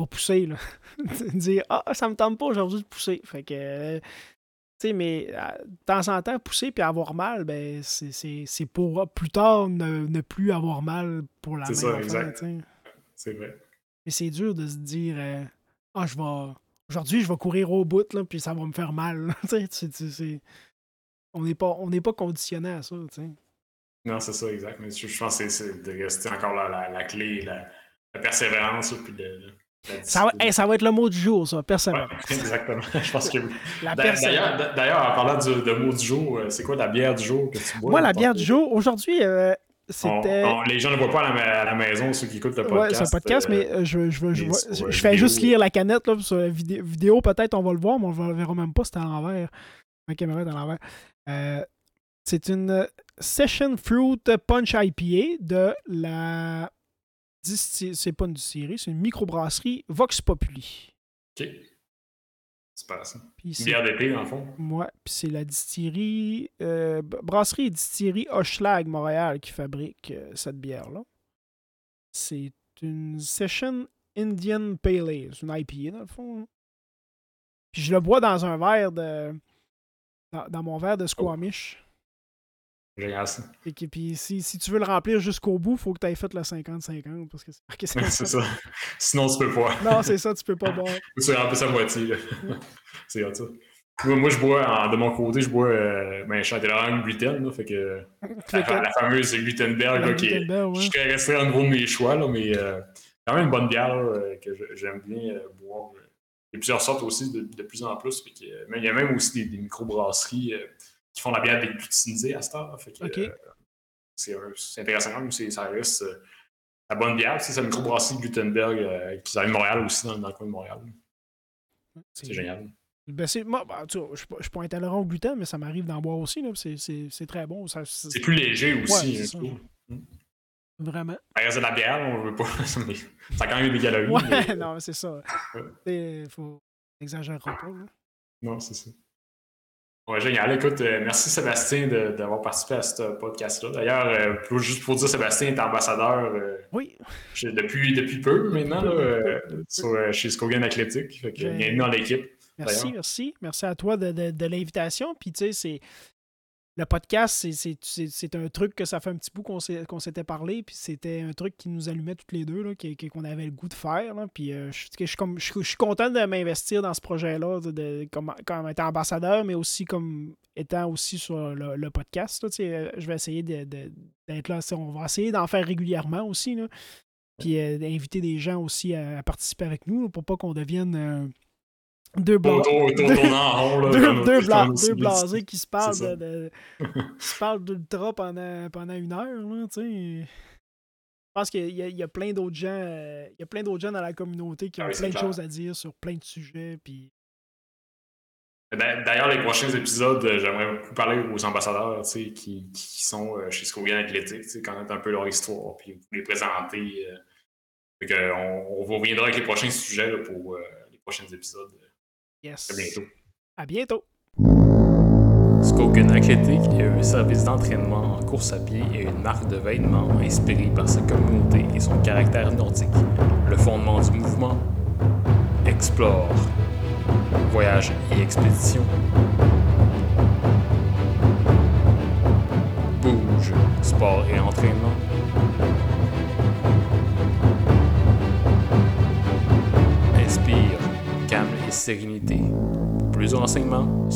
Speaker 2: pousser, là. dire Ah, ça me tente pas aujourd'hui de pousser. Fait que. tu sais, mais de temps en temps, pousser puis avoir mal, ben, c'est pour plus tard ne, plus avoir mal pour la
Speaker 1: C'est ça, exact. C'est vrai.
Speaker 2: Mais c'est dur de se dire euh, Ah, je vais. Aujourd'hui, je vais courir au bout, là, puis ça va me faire mal. on n'est pas, on pas conditionné à ça.
Speaker 1: Non, c'est ça, exact. Mais je, pense que c'est de rester encore la, la, clé, la, persévérance, puis de,
Speaker 2: ça va, ça va, être le mot du jour, ça, personnellement.
Speaker 1: exactement. Je pense que D'ailleurs, en parlant du, de mot du jour, euh, c'est quoi la bière du jour que tu bois?
Speaker 2: Moi, la bière du jour, aujourd'hui, euh, c'était.
Speaker 1: les gens ne voient pas à la, maison, ceux qui écoutent le podcast.
Speaker 2: Ouais, c'est un podcast, mais euh, je, je, je, je fais juste lire la canette là, sur la vidéo. peut-être on va le voir, mais on ne le verra même pas, c'est à l'envers. Ma caméra est à l'envers. c'est une Session Fruit Punch IPA de la c'est pas une distillerie, c'est une microbrasserie Vox Populi.
Speaker 1: OK. C'est pas ça. Une bière d'été, en fond.
Speaker 2: Ouais, puis c'est la distillerie, euh, brasserie et distillerie Hochlag Montréal qui fabrique euh, cette bière-là. C'est une Session Indian Pale Ale. C'est une IPA, dans le fond. Hein. Puis je le bois dans un verre de. Dans, mon verre de Squamish.
Speaker 1: Génial ça.
Speaker 2: Et puis si, si, tu veux le remplir jusqu'au bout, il faut que tu aies fait le 50-50 parce que
Speaker 1: c'est C'est ça. Sinon, tu peux pas.
Speaker 2: non, c'est ça, tu peux pas boire.
Speaker 1: tu remplir sa moitié. c'est ça. Moi, moi, je bois, de mon côté, je bois euh, ben, Châtellerault gluten, là, fait que la, fameuse Glutenberg, qui est, je serais resté en gros de mes choix, là, mais euh, quand même une bonne bière euh, que j'aime bien euh, boire. Il y a plusieurs sortes aussi de, de plus en plus. Fait que, mais il y a même aussi des, des microbrasseries qui font la bière déglutinisée à cette heure. Euh, c'est intéressant, mais ça reste euh, la bonne bière. C'est la microbrasserie Gutenberg euh, qui arrive à Montréal aussi, dans, le coin de Montréal. C'est génial.
Speaker 2: Ben c'est, moi, ben, tu vois, je suis pas intolérant au gluten, mais ça m'arrive d'en boire aussi. C'est, très bon.
Speaker 1: C'est plus léger aussi.
Speaker 2: Ouais, ça. Vraiment.
Speaker 1: Ça reste de la bière, on veut pas. ça a quand même des calories.
Speaker 2: Ouais, mais... non, c'est ça. Il faut exagérer pas. Là.
Speaker 1: Non, c'est ça. Ouais, génial. Écoute, euh, merci Sébastien d'avoir participé à ce podcast-là. D'ailleurs, euh, juste pour dire, Sébastien est ambassadeur euh,
Speaker 2: oui.
Speaker 1: depuis, depuis peu maintenant sur, chez Skogan Athletic. Fait que, bienvenue dans l'équipe.
Speaker 2: Merci, merci. Merci à toi de, de, de l'invitation. Puis, tu sais, le podcast, c'est un truc que ça fait un petit bout qu'on s'était parlé, puis c'était un truc qui nous allumait toutes les deux, qu'on avait le goût de faire. puis euh, je, je, suis content de m'investir dans ce projet-là, comme, comme étant ambassadeur, mais aussi comme étant aussi sur le, podcast. Euh, je vais essayer d'être là. On va essayer d'en faire régulièrement aussi. puis euh, d'inviter des gens aussi à, participer avec nous pour pas qu'on devienne deux, blasés qui se parlent de, de qui se parlent d'ultra pendant, pendant une heure. Là, je pense qu'il y, y, a plein d'autres gens. Euh, il y a plein d'autres gens dans la communauté qui ont plein de choses à dire sur plein de sujets. Puis...
Speaker 1: D'ailleurs, les prochains épisodes, euh, j'aimerais beaucoup parler aux ambassadeurs qui, qui sont euh, chez Skogan Athletic, connaître un peu leur histoire, puis les présenter. on, on reviendra avec les prochains sujets pour les prochains épisodes.
Speaker 2: Yes.
Speaker 1: À bientôt.
Speaker 2: À bientôt.
Speaker 3: Skogan Athletic est un service d'entraînement en course à pied et une marque de vêtements inspirée par sa communauté et son caractère nordique. Le fondement du mouvement Explore. Voyage et expédition. Bouge, sport et entraînement. Sérénité. Pour plus de renseignements.